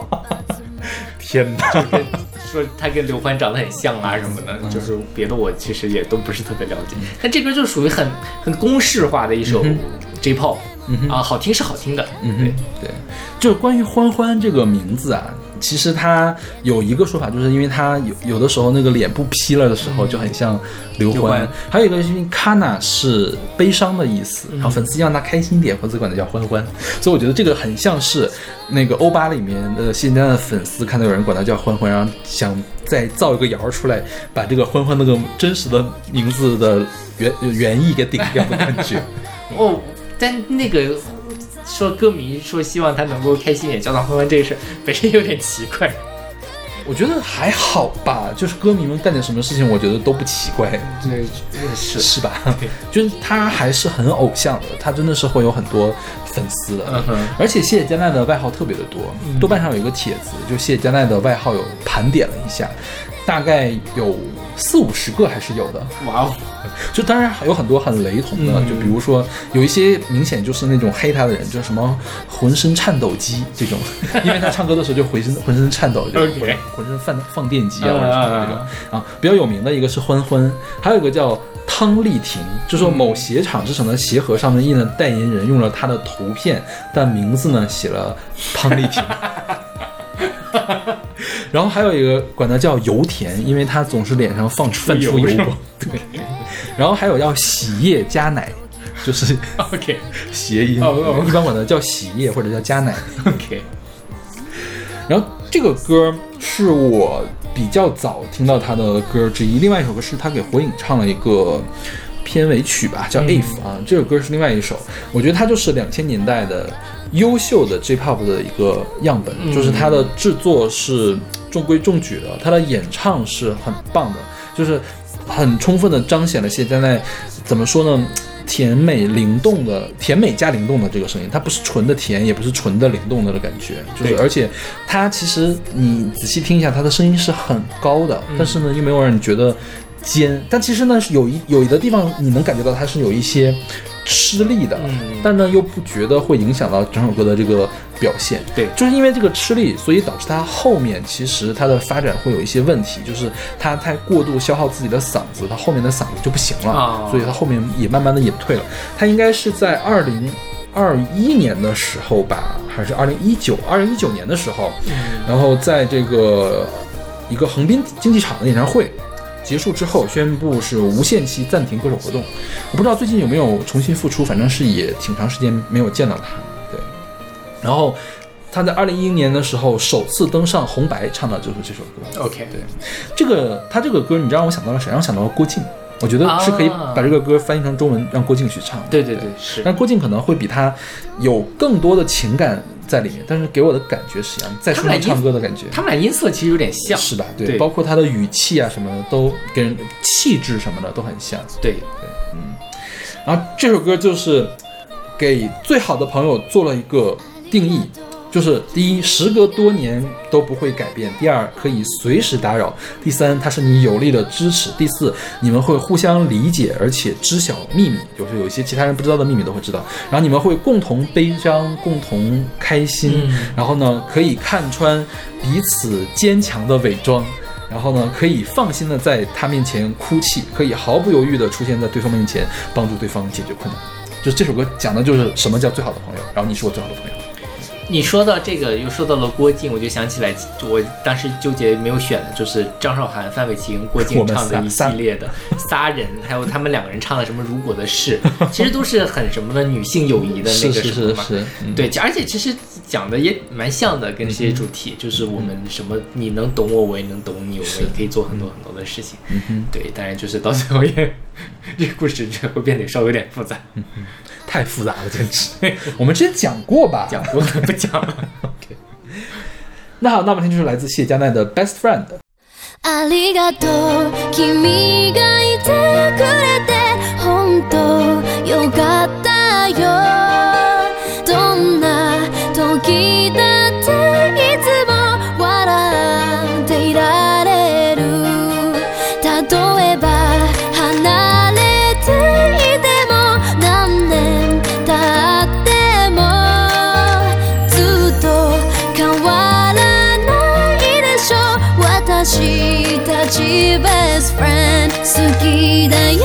天哪！
说他跟刘欢长得很像啊什么的，就是别的我其实也都不是特别了解。但这歌就属于很很公式化的一首 J-pop 啊，好听是好听的，
嗯对，对，就是关于欢欢这个名字啊，其实他有一个说法，就是因为他有有的时候那个脸部劈了的时候就很像刘欢，还有一个是因为 Kana 是悲伤的意思，然后粉丝让他开心点，粉丝管他叫欢欢，所以我觉得这个很像是那个欧巴里面的现在的粉丝看到有人管他叫欢欢，然后想再造一个谣出来，把这个欢欢那个真实的名字的原原意给顶掉的感觉。
哦，但那个说歌迷说希望他能够开心一点，叫他欢欢这个事儿本身有点奇怪。
我觉得还好吧，就是歌迷们干点什么事情，我觉得都不奇怪。
对，是
是吧？就是他还是很偶像的，他真的是会有很多粉丝的。
嗯哼
而且谢佳奈的外号特别的多，豆瓣上有一个帖子，就谢佳奈的外号有盘点了一下，大概有四五十个还是有的。
哇哦，
就当然还有很多很雷同的，
嗯
就比如说有一些明显就是那种黑他的人，就什么浑身颤抖机这种，因为他唱歌的时候就浑身浑身颤抖，就
OK
浑身放放电机啊
啊
或者什么这种啊。比较有名的一个是欢欢，还有一个叫汤丽婷，就说某鞋厂制成的鞋盒上面印了代言人用了他的图片，但名字呢写了汤丽婷。然后还有一个管他叫油田，因为他总是脸上放出泛出油光。对，然后还有叫洗液加奶，就是
OK
谐音，
我们
一般管它叫洗液或者叫加奶。
OK，
然后这个歌是我比较早听到他的歌之一，另外一首歌是他给火影唱了一个片尾曲吧，叫《If》啊，这首歌是另外一首，我觉得它就是两千年代的优秀的 J-pop 的一个样本，就是它的制作是中规中矩的，他的演唱是很棒的，就是很充分的彰显了谢丹奈怎么说呢？甜美灵动的，甜美加灵动的这个声音，它不是纯的甜，也不是纯的灵动的的感觉，就是而且它其实你仔细听一下，它的声音是很高的，但是呢又没有让你觉得尖，但其实呢是有一有的地方你能感觉到它是有一些吃力的，
嗯
但呢又不觉得会影响到整首歌的这个表现。
对
就是因为这个吃力，所以导致它后面其实它的发展会有一些问题，就是它太过度消耗自己的嗓子，它后面的嗓子就不行了，
哦
所以它后面也慢慢的隐退了。它应该是在二零二一年的时候吧，还是二零一九二零一九年的时候，然后在这个一个横滨竞技场的演唱会。结束之后，宣布是无限期暂停歌手活动。我不知道最近有没有重新复出，反正是也挺长时间没有见到他。对，然后他在二零一零年的时候首次登上红白，唱的就是这首歌。
OK，
对，这个他这个歌，你让我想到了谁？让我想到了郭靖。我觉得是可以
啊
把这个歌翻译成中文，让郭靖去唱。
对对对是
但郭靖可能会比他有更多的情感在里面，但是给我的感觉是一样，在书上唱歌的感觉。
他们俩音色其实有点像，
是吧？对，
对
包括他的语气啊什么的，都跟人气质什么的都很像。
对对，嗯，
然后这首歌就是给最好的朋友做了一个定义，就是第一，时隔多年都不会改变；第二，可以随时打扰；第三，它是你有力的支持；第四，你们会互相理解，而且知晓秘密，就是有一些其他人不知道的秘密都会知道。然后你们会共同悲伤，共同开心，
嗯
然后呢，可以看穿彼此坚强的伪装。然后呢，可以放心的在他面前哭泣，可以毫不犹豫的出现在对方面前，帮助对方解决困难。就这首歌讲的就是什么叫最好的朋友，然后你是我最好的朋友。
你说到这个，又说到了郭靖，我就想起来，我当时纠结没有选的就是张韶涵、范玮琪跟郭靖唱的一系列的仨人，还有他们两个人唱的什么《如果的事》，其实都是很什么的女性友谊的那个什么嘛。
是是是，嗯。
对，而且其实讲的也蛮像的，跟这些主题，就是我们什么你能懂我，我也能懂你，我们也可以做很多很多的事情。
嗯，
对，当然就是到最后也，这个故事就会变得稍微有点复杂，
太复杂了，简直。我们之前讲过吧？
讲过了不讲了。
那好，那我们听就是来自谢佳奈的《Best Friend》。
ありがとう君がいてくれて本当よかっ だよ。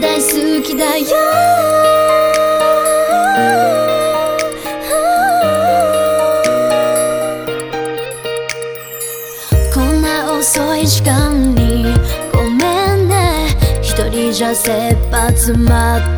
大好きだよ。こんな遅い時間にごめんね。一人じゃ切羽詰まって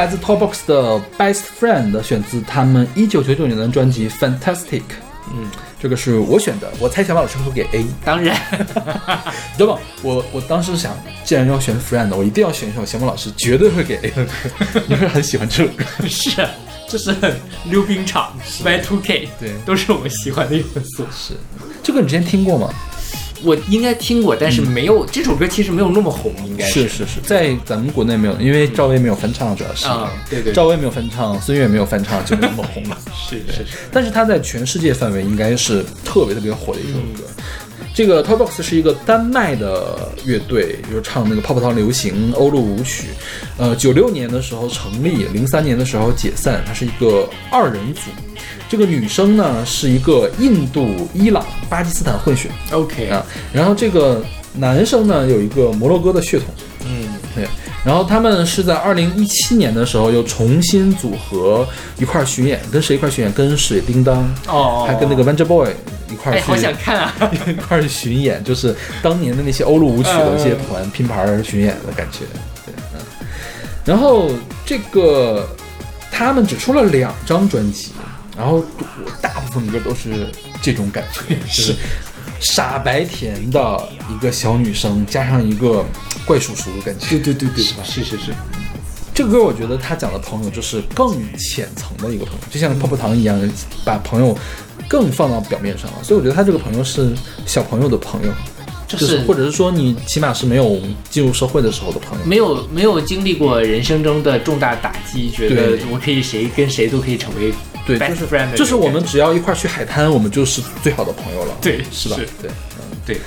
来自 Topbox 的 Best Friend，选自他们一九九九年的专辑 Fantastic。嗯，这个是我选的，我猜小马老师会给 A。
当然，
你知道吗？我我当时想，既然要选 Friend，我一定要选一首小马老师绝对会给 A 的歌，你会很喜欢这首歌。
是，这是溜冰场 Y2K，
对
都是我们喜欢的元素。
是，这个你之前听过吗？
我应该听过，但是没有、这首歌其实没有那么红，应该
是是是，在咱们国内没有，因为赵薇没有翻唱，主要是。
啊，对对，
赵薇没有翻唱，孙悦没有翻唱，就那么红了。
是是是，
但是它在全世界范围应该是特别特别火的一首歌。这个 Topbox 是一个丹麦的乐队，就是唱那个泡泡糖流行、欧陆舞曲。呃，九六年的时候成立，零三年的时候解散。它是一个二人组。这个女生呢是一个印度、伊朗、巴基斯坦混血
OK
啊，然后这个男生呢有一个摩洛哥的血统。
嗯，
对，然后他们是在二零一七年的时候又重新组合一块儿巡演，跟谁一块儿巡演？跟水叮当，
哦，
还跟那个 Venger Boy 一块去、
好想看啊！
一块儿巡演，就是当年的那些欧陆舞曲的一些团拼盘儿巡演的感觉。对，嗯，然后这个他们只出了两张专辑，然后我大部分歌都是这种感觉，是傻白甜的一个小女生，加上一个怪叔叔的感觉。
对对对对，
是吧
是是是，
这个歌我觉得他讲的朋友就是更浅层的一个朋友，就像泡泡糖一样，把朋友更放到表面上了。所以我觉得他这个朋友是小朋友的朋友，
就
就是或者是说你起码是没有进入社会的时候的朋友。
没有没有经历过人生中的重大打击，觉得我可以谁跟谁都可以成为
对
，best
就是
friend 的
就是我们只要一块去海滩，我们就是最好的朋友了，
对
是吧？
是
对，嗯，
对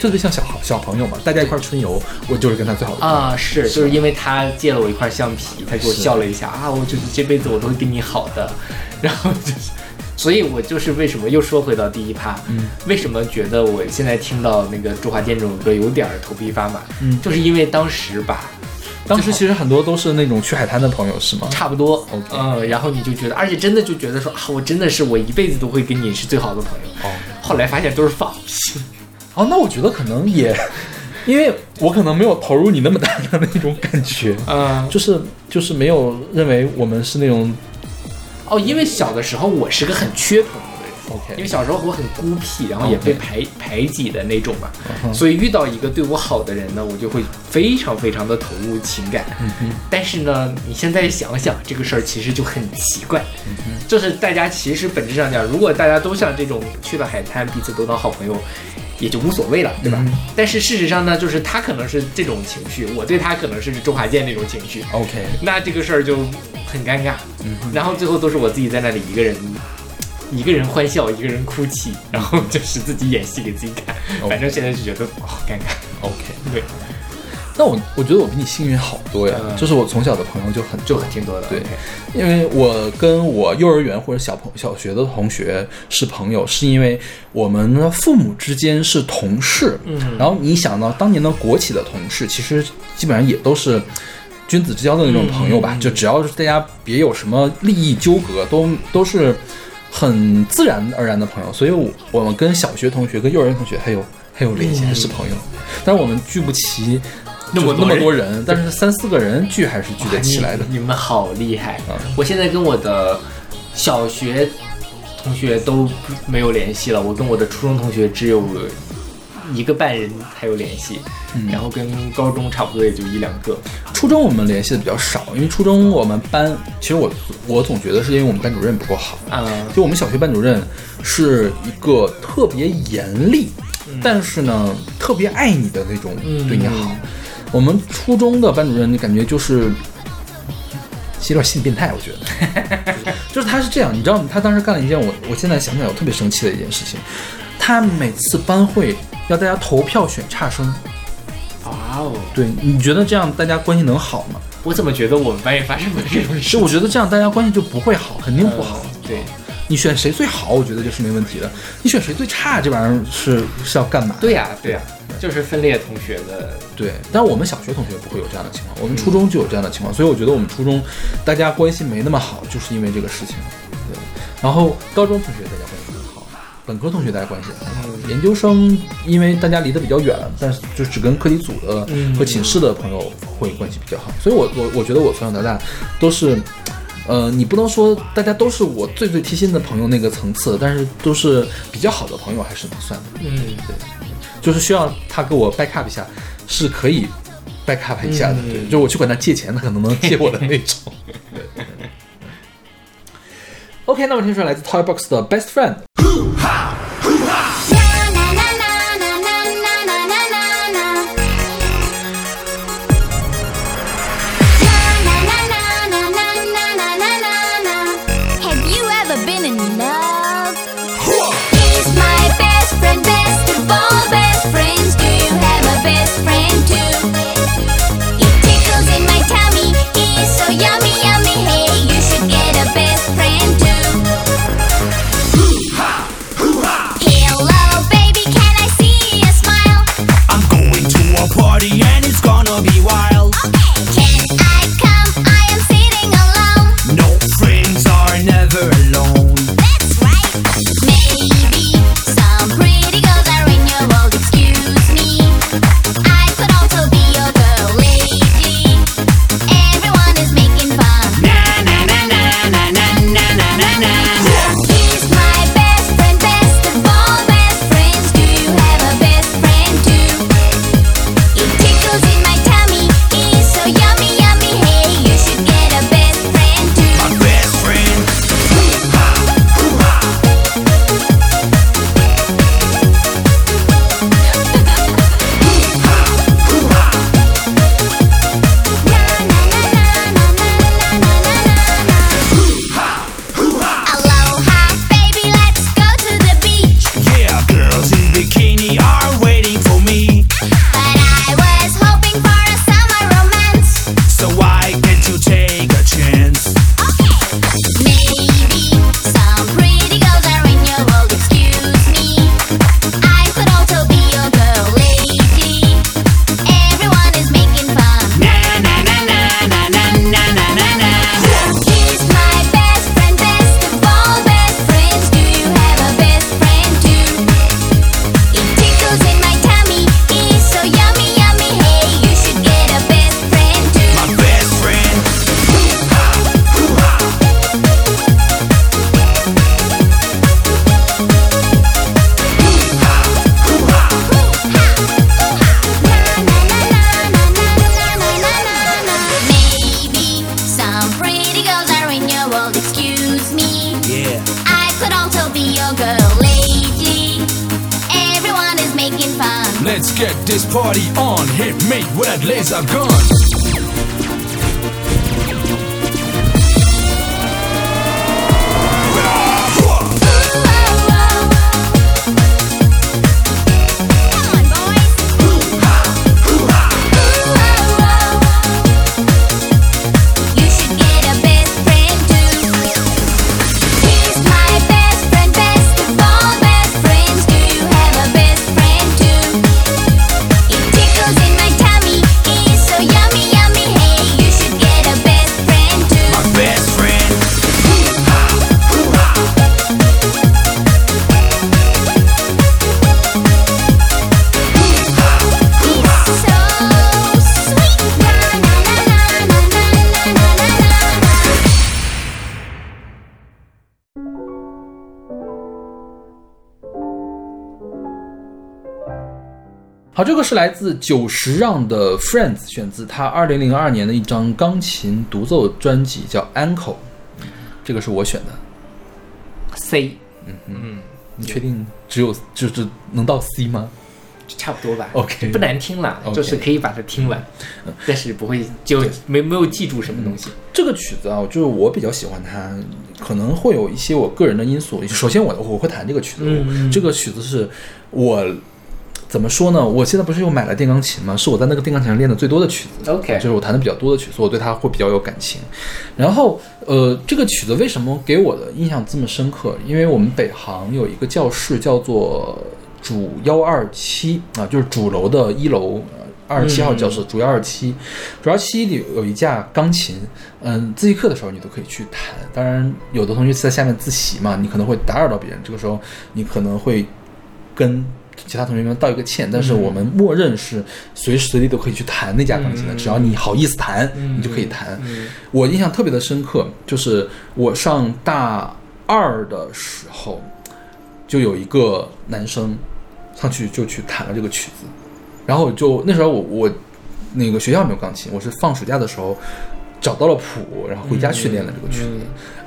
特别像小好小朋友嘛，大家一块春游，我就是跟他最好的朋友。
啊，是就是因为他借了我一块橡皮，他给我笑了一下啊，我就是这辈子我都会跟你好的，然后就是。所以我就是为什么又说回到第一趴，
嗯，
为什么觉得我现在听到那个周华健这首歌有点儿头皮发麻，
嗯。
就是因为当时吧，
当时其实很多都是那种去海滩的朋友，是吗？
差不多嗯，然后你就觉得，而且真的就觉得说啊，我真的是我一辈子都会跟你是最好的朋友。
哦。
后来发现都是放屁，
哦，那我觉得可能也，因为我可能没有投入你那么大的那种感觉，
嗯，
就是就是没有认为我们是那种
哦，因为小的时候我是个很缺朋友的人。因
OK，
为小时候我很孤僻，然后也被排排挤的那种嘛，所以遇到一个对我好的人呢，我就会非常非常的投入情感。但是呢，你现在想想这个事儿，其实就很奇怪，
嗯
就是大家其实本质上讲，如果大家都像这种去了海滩，彼此都当好朋友，也就无所谓了，对吧？
嗯
但是事实上呢，就是他可能是这种情绪，我对他可能是周华健那种情绪
，OK，
那这个事儿就很尴尬。
嗯
然后最后都是我自己在那里一个人，一个人欢笑，一个人哭泣，然后就是自己演戏给自己看。
哦
反正现在就觉得哦尴尬。
OK，
对，
那我我觉得我比你幸运好多呀，
嗯
就是我从小的朋友就很
就很挺多的。
对因为我跟我幼儿园或者小朋小学的同学是朋友，是因为我们的父母之间是同事。
嗯
然后你想到当年的国企的同事，其实基本上也都是君子之交的那种朋友吧，
嗯
就只要是大家别有什么利益纠葛，都都是很自然而然的朋友。所以我，我们跟小学同学、跟幼儿园同学还有还有联系，还是朋友。但是我们聚不齐
那么
那么多人，但是三四个人聚还是聚得起来的。
你你们好厉害！
嗯
我现在跟我的小学同学都没有联系了，我跟我的初中同学只有一个半人还有联系，
嗯
然后跟高中差不多也就一两个。
初中我们联系的比较少，因为初中我们班，其实我我总觉得是因为我们班主任不够好。
啊、
就我们小学班主任是一个特别严厉，但是呢特别爱你的那种
嗯
对你好。我们初中的班主任，你感觉就是有点心理变态，我觉得，就是他是这样，你知道吗？他当时干了一件我我现在想起来我特别生气的一件事情，他每次班会要大家投票选差生，
哇哦！
对，你觉得这样大家关系能好吗？
我怎么觉得我们班也发生过这种事？
是我觉得这样大家关系就不会好，肯定不好。
嗯对，
你选谁最好，我觉得这是没问题的。你选谁最差，这玩意儿是是要干嘛？
对呀、对呀、就是分裂同学的。
对，但是我们小学同学不会有这样的情况，我们初中就有这样的情况，所以我觉得我们初中大家关系没那么好，就是因为这个事情。对，然后高中同学大家关系很好，本科同学大家关系很好，研究生因为大家离得比较远，但是就只跟课题组的
嗯
和寝室的朋友会关系比较好，所以我我我觉得我从小到大都是。呃，你不能说大家都是我最最贴心的朋友那个层次，但是都是比较好的朋友，还是能算的。
嗯，
对，就是需要他给我 back up 一下，是可以 back up 一下的。
嗯
对，就我去管他借钱，他可能能借我的那种。OK，那我听出来来自 Toy Box 的 Best Friend。来自久石让的《Friends》，选自他二零零二年的一张钢琴独奏专辑，叫《Ankle》。这个是我选的
，C，嗯嗯
你确定只有就是能到 C 吗？
差不多吧。
OK
不难听
了
就是可以把它听完，但是不会就没没有记住什么东西。
这个曲子啊，就是我比较喜欢它，可能会有一些我个人的因素。首先我，我会弹这个曲子，
嗯嗯
这个曲子是我怎么说呢？我现在不是又买了电钢琴吗？是我在那个电钢琴上练的最多的曲子。
OK
就是我弹的比较多的曲子，我对它会比较有感情。然后，呃，这个曲子为什么给我的印象这么深刻？因为我们北航有一个教室叫做主幺二七啊，就是主楼的一楼。二十七号教室，主幺二七，主要七里有一架钢琴，嗯，自习课的时候你都可以去弹。当然，有的同学在下面自习嘛，你可能会打扰到别人，这个时候你可能会跟其他同学们道一个歉，但是我们默认是随时随地都可以去弹那架钢琴的，只要你好意思弹，你就可以弹。我印象特别的深刻，就是我上大二的时候，就有一个男生上去就去弹了这个曲子，然后就那时候我我那个学校没有钢琴，我是放暑假的时候找到了谱，然后回家去练了这个曲子。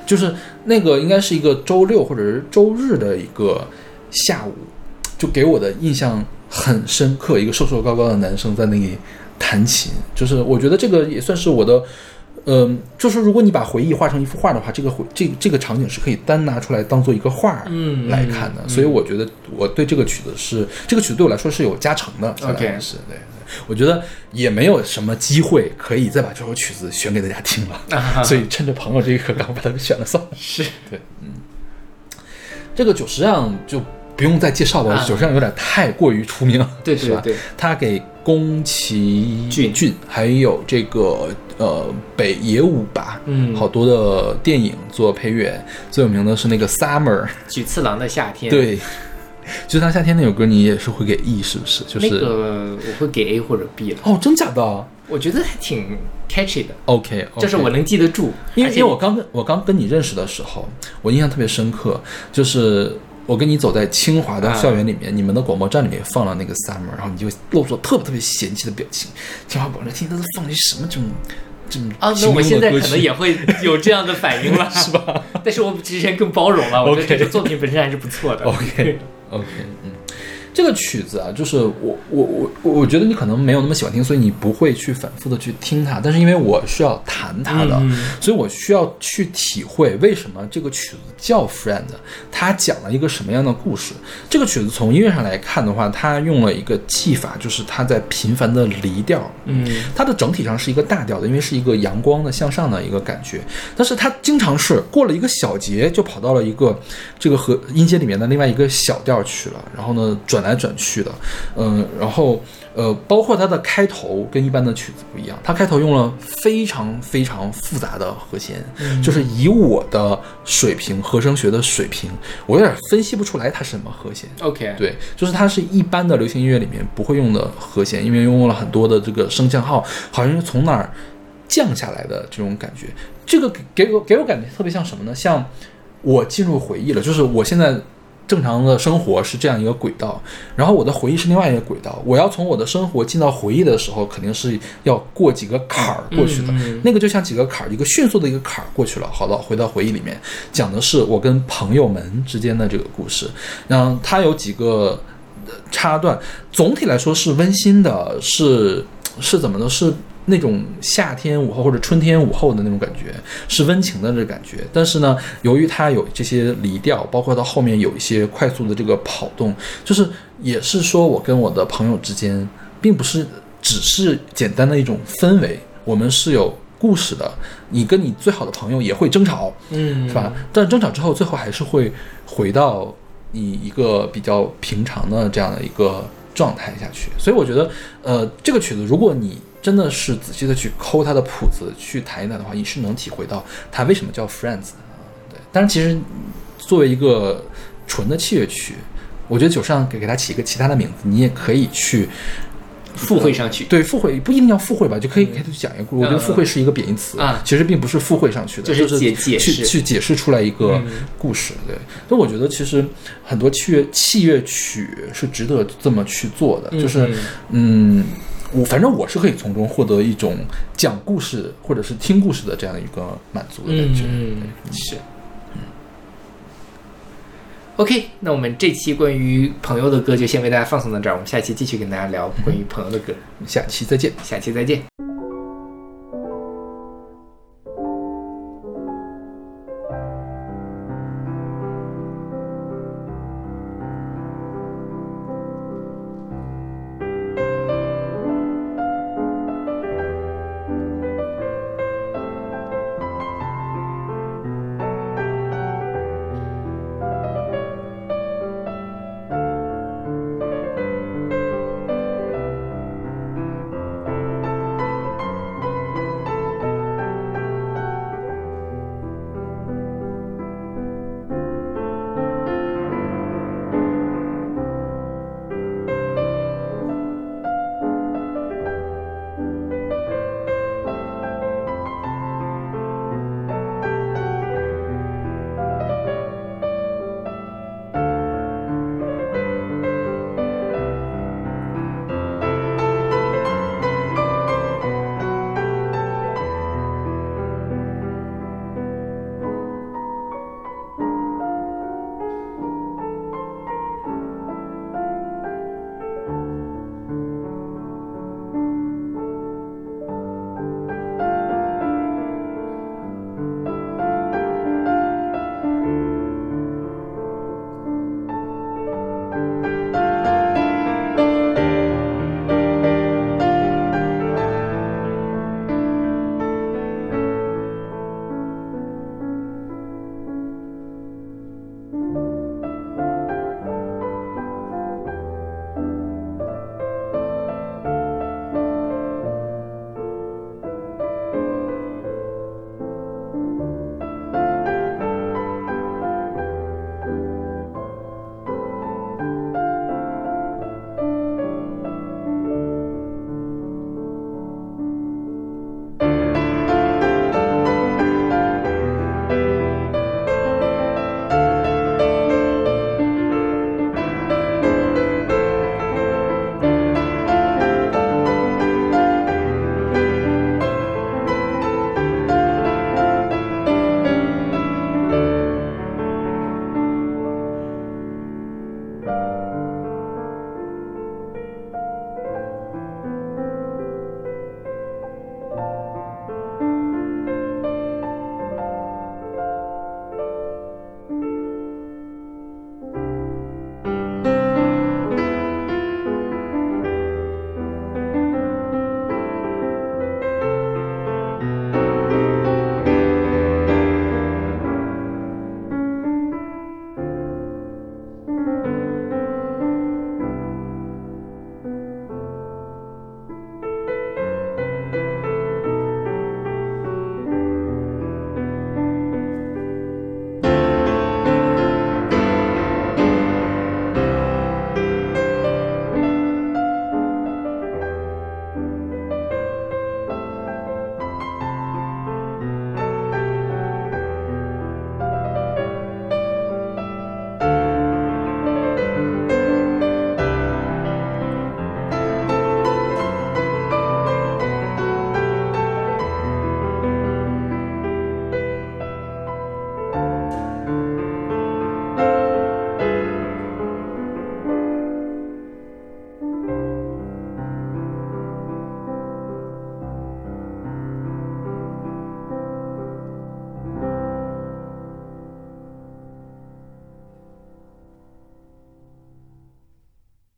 就是那个应该是一个周六或者是周日的一个下午，就给我的印象很深刻。一个瘦瘦高高的男生在那里弹琴，就是我觉得这个也算是我的，嗯、就是如果你把回忆画成一幅画的话，这个回这这个场景是可以单拿出来当做一个画
嗯
来看的。所以我觉得我对这个曲子是这个曲子对我来说是有加成的。
OK
是对。我觉得也没有什么机会可以再把这首曲子选给大家听了，所以趁着朋友这一刻，赶快把它选了算了。
是
对，嗯，这个久石让就不用再介绍了，
啊
久石让有点太过于出名了，是吧？
对对对，
他给宫崎
骏
骏还有这个呃北野武吧，
嗯
好多的电影做配乐，最有名的是那个 Summer，
举次郎的夏天。，
对。就是他夏天那首歌，你也是会给 E 是不是？就是、
那个我会给 A 或者 B 了，
哦，真假的
我觉得还挺 catchy 的
，？OK，,
就是我能记得住，
因为因为我刚跟我刚跟你认识的时候，我印象特别深刻，就是我跟你走在清华的
啊
校园里面，你们的广播站里面放了那个 Summer，然后你就露出特别特别嫌弃的表情。清华广播站听都是放些什么这种这种
啊，那我现在可能也会有这样的反应了，是吧？但是我比之前更包容了，我觉得
OK
这个作品本身还是不错的。
OK OK，嗯，这个曲子啊，就是我我我我我觉得你可能没有那么喜欢听，所以你不会去反复的去听它。但是因为我是要弹它的，
嗯
所以我需要去体会为什么这个曲子叫《Friend》，它讲了一个什么样的故事。这个曲子从音乐上来看的话，它用了一个技法，就是它在频繁的离调，
嗯，
它的整体上是一个大调的，因为是一个阳光的向上的一个感觉，但是它经常是过了一个小节就跑到了一个这个和音阶里面的另外一个小调去了，然后呢转来转去的，嗯，然后呃，包括它的开头跟一般的曲子不一样，它开头用了非常非常复杂的和弦，就是以我的水平和声学的水平，我有点分析不出来它是什么和弦
，OK，
对，就是它是一般的流行音乐里面不会用的和弦，因为用了很多的这个升降号，好像是从哪儿降下来的这种感觉。这个给给我给我感觉特别像什么呢？像我进入回忆了，就是我现在。正常的生活是这样一个轨道，然后我的回忆是另外一个轨道。我要从我的生活进到回忆的时候，肯定是要过几个坎儿过去的。那个就像几个坎儿，一个迅速的一个坎儿过去了。好了，回到回忆里面，讲的是我跟朋友们之间的这个故事。然后它有几个呃插段，总体来说是温馨的，是是怎么呢？是那种夏天午后或者春天午后的那种感觉，是温情的这感觉。但是呢，由于它有这些离调，包括到后面有一些快速的这个跑动，就是也是说我跟我的朋友之间，并不是只是简单的一种氛围，我们是有故事的。你跟你最好的朋友也会争吵，
嗯，
是吧？但争吵之后，最后还是会回到你一个比较平常的这样的一个状态下去。所以我觉得，呃，这个曲子，如果你真的是仔细的去抠他的谱子，去弹一弹的话，你是能体会到他为什么叫 Friends 啊。对，但是其实作为一个纯的器乐曲，我觉得九上给给它起一个其他的名字，你也可以去。
附会上去，
对，附会不一定要附会吧，就可以给他讲一个故事。我觉得附会是一个贬义词
啊
其实并不是附会上去的，
就是
是
解解释
去去解释出来一个
嗯
故事。对，所以我觉得其实很多器乐器乐曲是值得这么去做的，就是嗯。我反正我是可以从中获得一种讲故事或者是听故事的这样一个满足的感觉。
嗯，是。OK，那我们这期关于朋友的歌就先为大家放送到这儿，我们下期继续跟大家聊关于朋友的歌，
下期再见。
下期再见。